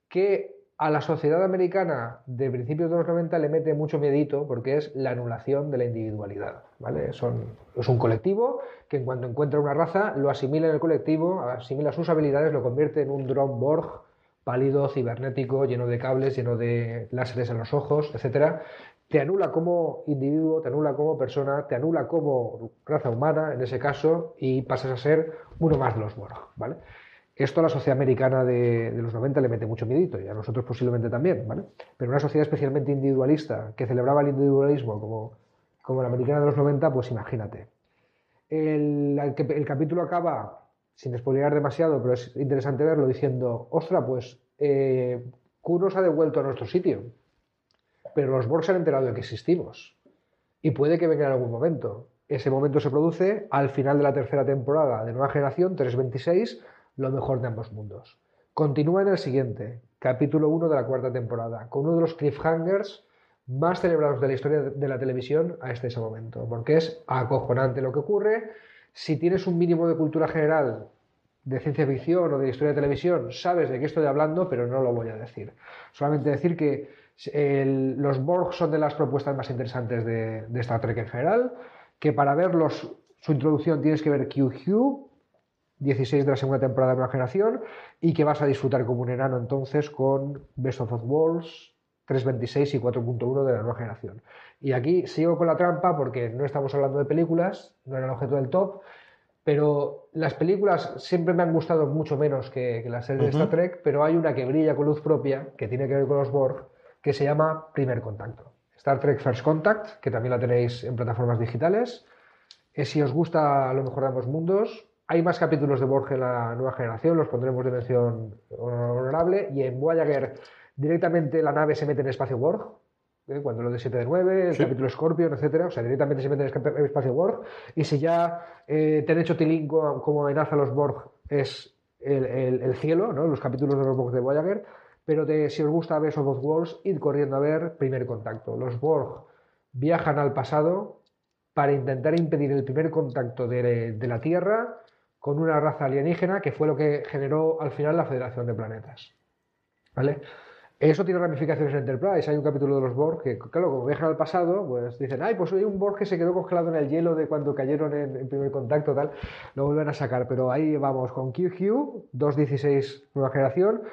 que a la sociedad americana de principios de los 90 le mete mucho miedito porque es la anulación de la individualidad, ¿vale? Son, es un colectivo que en cuanto encuentra una raza lo asimila en el colectivo, asimila sus habilidades, lo convierte en un drone Borg pálido, cibernético, lleno de cables, lleno de láseres en los ojos, etcétera, te anula como individuo, te anula como persona, te anula como raza humana en ese caso y pasas a ser uno más de los Borg, ¿vale? Esto a la sociedad americana de, los 90 le mete mucho miedito y a nosotros posiblemente también, ¿vale? Pero una sociedad especialmente individualista que celebraba el individualismo como, la americana de los 90, pues imagínate. El, el, capítulo acaba, sin spoilear demasiado, pero es interesante verlo, diciendo, ostra, pues eh, Q nos ha devuelto a nuestro sitio pero los Borg se han enterado de que existimos. Y puede que venga en algún momento. Ese momento se produce al final de la tercera temporada de Nueva Generación 326, lo mejor de ambos mundos. Continúa en el siguiente, capítulo 1 de la cuarta temporada, con uno de los cliffhangers más celebrados de la historia de la televisión a este ese momento, porque es acojonante lo que ocurre. Si tienes un mínimo de cultura general de ciencia ficción o de historia de televisión, sabes de qué estoy hablando, pero no lo voy a decir. Solamente decir que los Borg son de las propuestas más interesantes de, Star Trek en general, que para verlos, su introducción tienes que ver QQ, 16 de la segunda temporada de Nueva Generación, y que vas a disfrutar como un enano entonces con Best of Both Worlds, 3.26 y 4.1 de la Nueva Generación. Y aquí sigo con la trampa porque no estamos hablando de películas, no era el objeto del top, pero las películas siempre me han gustado mucho menos que, las series de Star Trek, pero hay una que brilla con luz propia, que tiene que ver con los Borg, que se llama Primer Contacto. Star Trek First Contact, que también la tenéis en plataformas digitales. Es, si os gusta lo mejor de ambos mundos, hay más capítulos de Borg en la nueva generación, los pondremos de mención honorable. Y en Voyager directamente la nave se mete en espacio Borg, ¿eh? cuando lo de 7 de 9, el capítulo Scorpion, etcétera, o sea, directamente se mete en espacio Borg. Y si ya eh, te han hecho Tilín como, amenaza a los Borg es el, cielo, ¿no? los capítulos de los Borg de Voyager, pero si os gusta Best of Both Worlds, id corriendo a ver Primer Contacto. Los Borg viajan al pasado para intentar impedir el primer contacto de, la Tierra con una raza alienígena que fue lo que generó al final la Federación de Planetas. ¿Vale? Eso tiene ramificaciones en Enterprise. Hay un capítulo de los Borg que, claro, como viajan al pasado, pues dicen, ay, pues hay un Borg que se quedó congelado en el hielo de cuando cayeron en, primer contacto, tal. Lo vuelven a sacar. Pero ahí vamos con QQ, 2.16 nueva generación,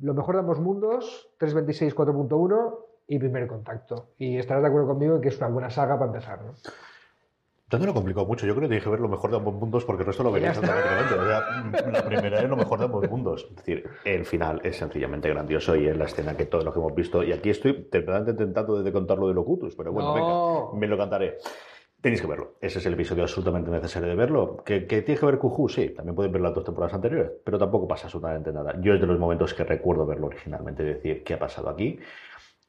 lo mejor de ambos mundos, 326 4.1 y primer contacto. Y estarás de acuerdo conmigo en que es una buena saga para empezar, ¿no? Yo no lo complicado mucho. Yo creo que dije que ver lo mejor de ambos mundos porque el resto lo vería exactamente. O la primera es lo mejor de ambos mundos. Es decir, el final es sencillamente grandioso y es la escena que todos los que hemos visto. Y aquí estoy intentando de contarlo de Locutus, pero bueno, venga, me lo cantaré. Tenéis que verlo. Ese es el episodio absolutamente necesario de verlo. ¿Que, que tiene que ver Cujú? Sí, también pueden ver las dos temporadas anteriores, pero tampoco pasa absolutamente nada. Yo es de los momentos que recuerdo verlo originalmente, decir, ¿qué ha pasado aquí?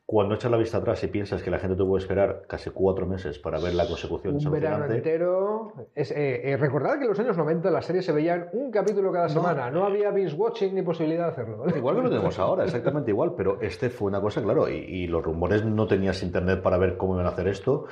Cuando echas la vista atrás y piensas que la gente tuvo que esperar casi cuatro meses para ver la consecución un verano entero. Es, eh, eh, recordad que en los años 90 las series se veían un capítulo cada semana. No había binge watching ni posibilidad de hacerlo. Igual que lo tenemos ahora, exactamente igual. Pero este fue una cosa, claro, y, y los rumores no tenías internet para ver cómo iban a hacer esto.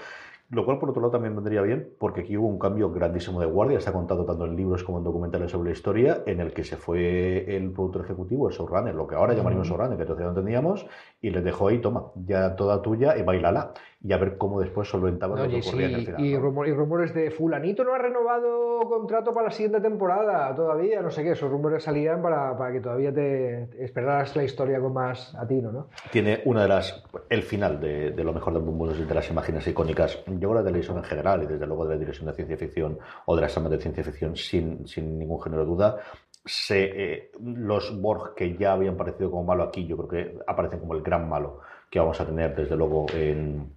Lo cual, por otro lado, también vendría bien, porque aquí hubo un cambio grandísimo de guardia. Está contado tanto en libros como en documentales sobre la historia, en el que se fue el productor ejecutivo, el showrunner, lo que ahora llamaríamos showrunner, que todavía no entendíamos, y les dejó ahí, toma, ya toda tuya y bailala. Y a ver cómo después solventaban lo que ocurría en el final. Y, y, rumores de Fulanito no ha renovado contrato para la siguiente temporada todavía, no sé qué, esos rumores salían para, para que todavía te esperaras la historia con más atino, ¿no? Tiene una de las, el final de, de lo mejor de mundos de las imágenes icónicas yo la televisión en general y desde luego de la dirección de ciencia ficción o de las tramas de ciencia ficción sin, sin ningún género de duda, se, eh, los Borg que ya habían parecido como malo aquí, yo creo que aparecen como el gran malo que vamos a tener desde luego en,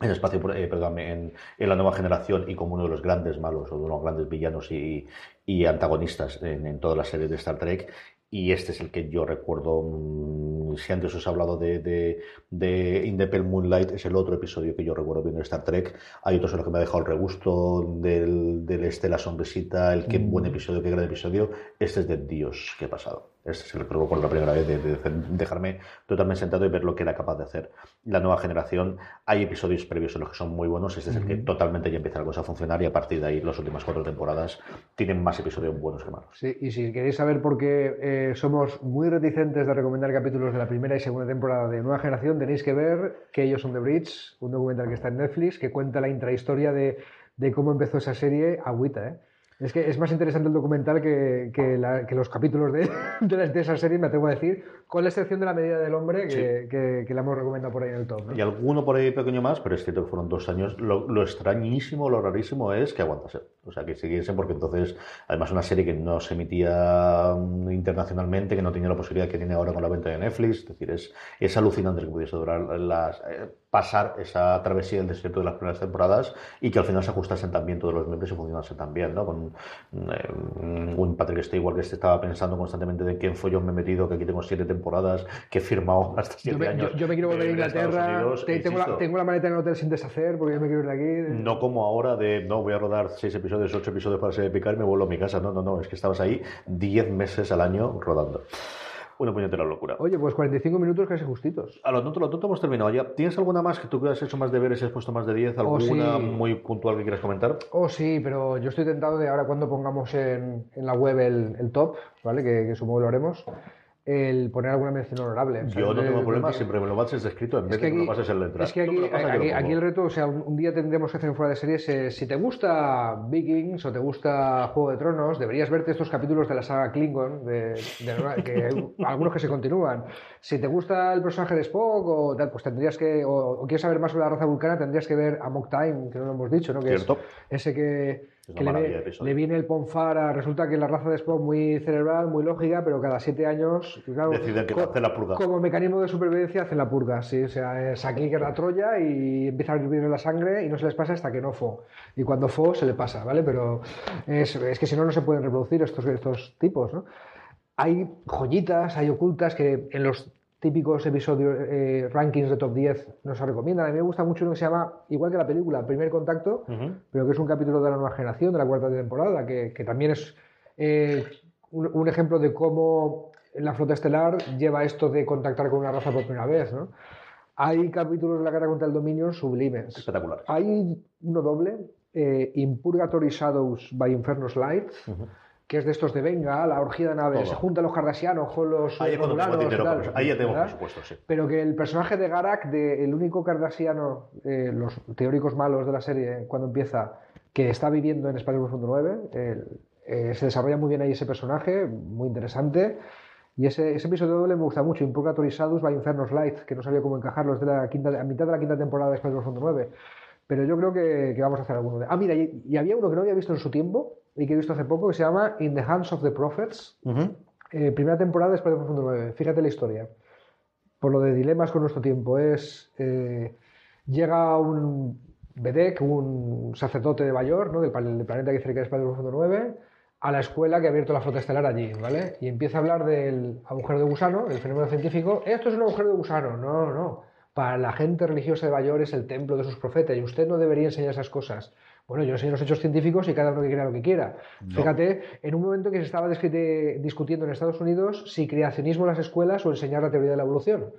en espacio, eh, perdón, en, en, la nueva generación y como uno de los grandes malos o de los grandes villanos y, y antagonistas en, en todas las series de Star Trek y este es el que yo recuerdo. mm, Si antes os he hablado de, de, de Moonlight, es el otro episodio que yo recuerdo viendo de Star Trek. Hay otros en los que me ha dejado el regusto del, del este, la sonrisita, el qué buen episodio, qué gran episodio. Este es de Dios, qué ha pasado. Es el que recuerdo la primera vez de, de dejarme totalmente sentado y ver lo que era capaz de hacer la nueva generación. Hay episodios previos en los que son muy buenos. Este es el que totalmente ya empieza la cosa a funcionar y a partir de ahí las últimas cuatro temporadas tienen más episodios buenos que malos. Sí, y si queréis saber por qué eh, somos muy reticentes de recomendar capítulos de la primera y segunda temporada de Nueva Generación, tenéis que ver que ellos son The Bridge, un documental que está en Netflix, que cuenta la intrahistoria de, de cómo empezó esa serie agüita, ¿eh? Es que es más interesante el documental que, que la- que los capítulos de, de, de esa serie, me atrevo a decir, con la excepción de la medida del hombre, que, que- que la hemos recomendado por ahí en el top. ¿no? Y alguno por ahí pequeño más, pero es cierto que fueron dos años. Lo, lo extrañísimo, lo rarísimo es que aguantase. O sea, que siguiese, porque entonces, además, una serie que no se emitía mm, internacionalmente, que no tenía la posibilidad que tiene ahora con la venta de Netflix. Es decir, es, es alucinante que pudiese durar las, eh, pasar esa travesía del desierto de las primeras temporadas y que al final se ajustasen también todos los miembros y funcionasen tan bien, ¿no? Con eh, un Patrick Stewart que se estaba pensando constantemente de quién fue yo me he metido, que aquí tengo siete temporadas, que he firmado hasta siete Yo me, años. yo- yo me quiero volver a Inglaterra, Unidos, te- tengo, la, insisto, tengo la maleta en el hotel sin deshacer porque yo me quiero ir de aquí. no como ahora de, no, voy a rodar seis episodios, ocho episodios para ser picar y me vuelvo a mi casa. No, no, no, es que estabas ahí diez meses al año rodando. Una puñetera locura. Oye, pues 45 minutos casi justitos. A lo tonto, lo tonto hemos terminado ya. ¿Tienes alguna más que tú que has hecho más deberes y has puesto más de 10? Oh, ¿Alguna sí. muy puntual que quieras comentar? Oh, sí, pero yo estoy tentado de ahora cuando pongamos en, en la web el, el top, ¿vale? Que, que supongo lo haremos, el poner alguna mención honorable. Yo no tengo problema, siempre me lo pases escrito en vez Es que de que me aquí, lo pases en letra. es que aquí, yo aquí, aquí pongo. el reto, o sea, un, día tendremos que hacer un fuera de series. eh, si te gusta Vikings o te gusta Juego de Tronos, deberías verte estos capítulos de la saga Klingon, de, de- que algunos que se continúan. Si te gusta el personaje de Spock o tal, pues tendrías que, o, o quieres saber más sobre la raza vulcana, tendrías que ver Amok Time, que no lo hemos dicho, ¿no? Que es Cierto. ese que, Es que una le, viene el Ponfara, resulta que la raza de Spock muy cerebral, muy lógica, pero cada siete años, claro, Deciden que co- hacer la purga. como mecanismo de supervivencia hacen la purga, sí, o sea, es aquí que la Troya y empieza a hervir en la sangre y no se les pasa hasta que no fo. Y cuando fo se le pasa, ¿vale? Pero es, es que si no, no se pueden reproducir estos, estos tipos, ¿no? Hay joyitas, hay ocultas que en los típicos episodios, eh, rankings de top 10 nos recomiendan. A mí me gusta mucho uno que se llama, igual que la película, Primer Contacto, Ujú. pero que es un capítulo de la nueva generación, de la cuarta temporada, que, que también es eh, un, un ejemplo de cómo la flota estelar lleva esto de contactar con una raza por primera vez. ¿no? Hay capítulos de la guerra contra el dominio sublimes. Espectacular. Hay uno doble, eh, In Purgatory Shadows by Inferno's Light, que es de estos de venga, la orgía de naves, Todo. se juntan los cardasianos con los Ahí, romulanos dinero, tal, ahí ya tengo ¿verdad? presupuesto, sí. Pero que el personaje de Garak, de, el único cardasiano, eh, los teóricos malos de la serie, cuando empieza, que está viviendo en Espacio Profundo 9, el- eh, se desarrolla muy bien ahí ese personaje, muy interesante. Y ese, ese episodio doble me gusta mucho, Impurgatory Shadows by Inferno's Light, que no sabía cómo encajarlo, es de la quinta, a mitad de la quinta temporada de Espacio Profundo 9. Pero yo creo que, que vamos a hacer alguno de... Ah, mira, y, y había uno que no había visto en su tiempo y que he visto hace poco, que se llama In the Hands of the Prophets, eh, primera temporada de Espacio Profundo 9. Fíjate la historia. Por lo de dilemas con nuestro tiempo. Es. eh, llega un Bedek, un sacerdote de Bayor, ¿no? del, del planeta que cerca de Espacio Profundo 9, a la escuela que ha abierto la flota estelar allí, ¿vale? Y empieza a hablar del agujero de gusano, el fenómeno científico. Esto es un agujero de gusano. No, no. Para la gente religiosa de Bayor es el templo de sus profetas y usted no debería enseñar esas cosas. Bueno, yo enseño los hechos científicos y cada uno que crea lo que quiera. Fíjate, en un momento que se estaba discutiendo en Estados Unidos si creacionismo en las escuelas o enseñar la teoría de la evolución.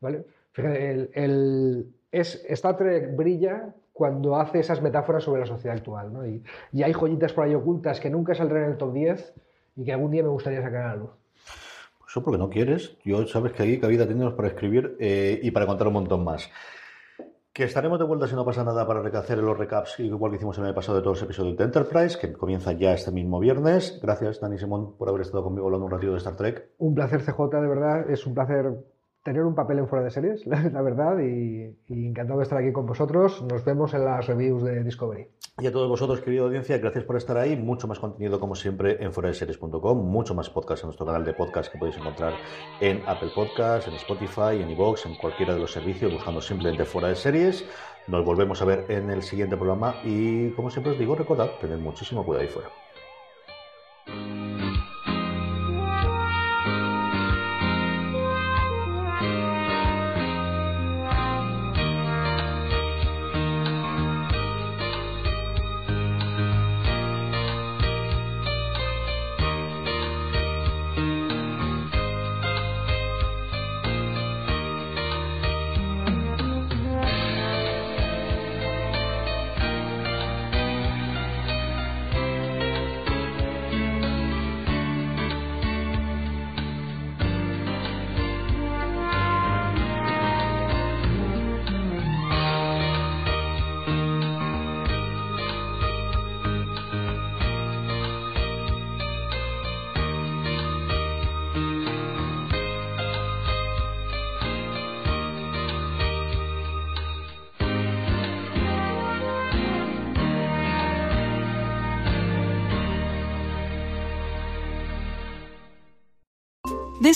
¿vale? Fíjate, el, el- es, Star Trek brilla cuando hace esas metáforas sobre la sociedad actual. ¿no? Y, y hay joyitas por ahí ocultas que nunca saldrán en el top 10 y que algún día me gustaría sacar a la luz. Eso porque no quieres. Yo sabes que ahí cabida tenemos para escribir eh, y para contar un montón más. Que estaremos de vuelta si no pasa nada para hacer los recaps, igual que hicimos el año pasado de todos los episodios de Enterprise, que comienza ya este mismo viernes. Gracias, Dani Simón, por haber estado conmigo hablando un ratito de Star Trek. Un placer, CJ, de verdad. Es un placer tener un papel en fuera de series, la, verdad, y, y, encantado de estar aquí con vosotros. Nos vemos en las reviews de Discovery. Y a todos vosotros, querida audiencia, gracias por estar ahí. Mucho más contenido, como siempre, en foradeseries.com, mucho más podcast en nuestro canal de podcast que podéis encontrar en Apple Podcasts, en Spotify, en iVoox, en cualquiera de los servicios, buscando simplemente fuera de series. Nos volvemos a ver en el siguiente programa y, como siempre os digo, recordad, tened muchísimo cuidado ahí fuera.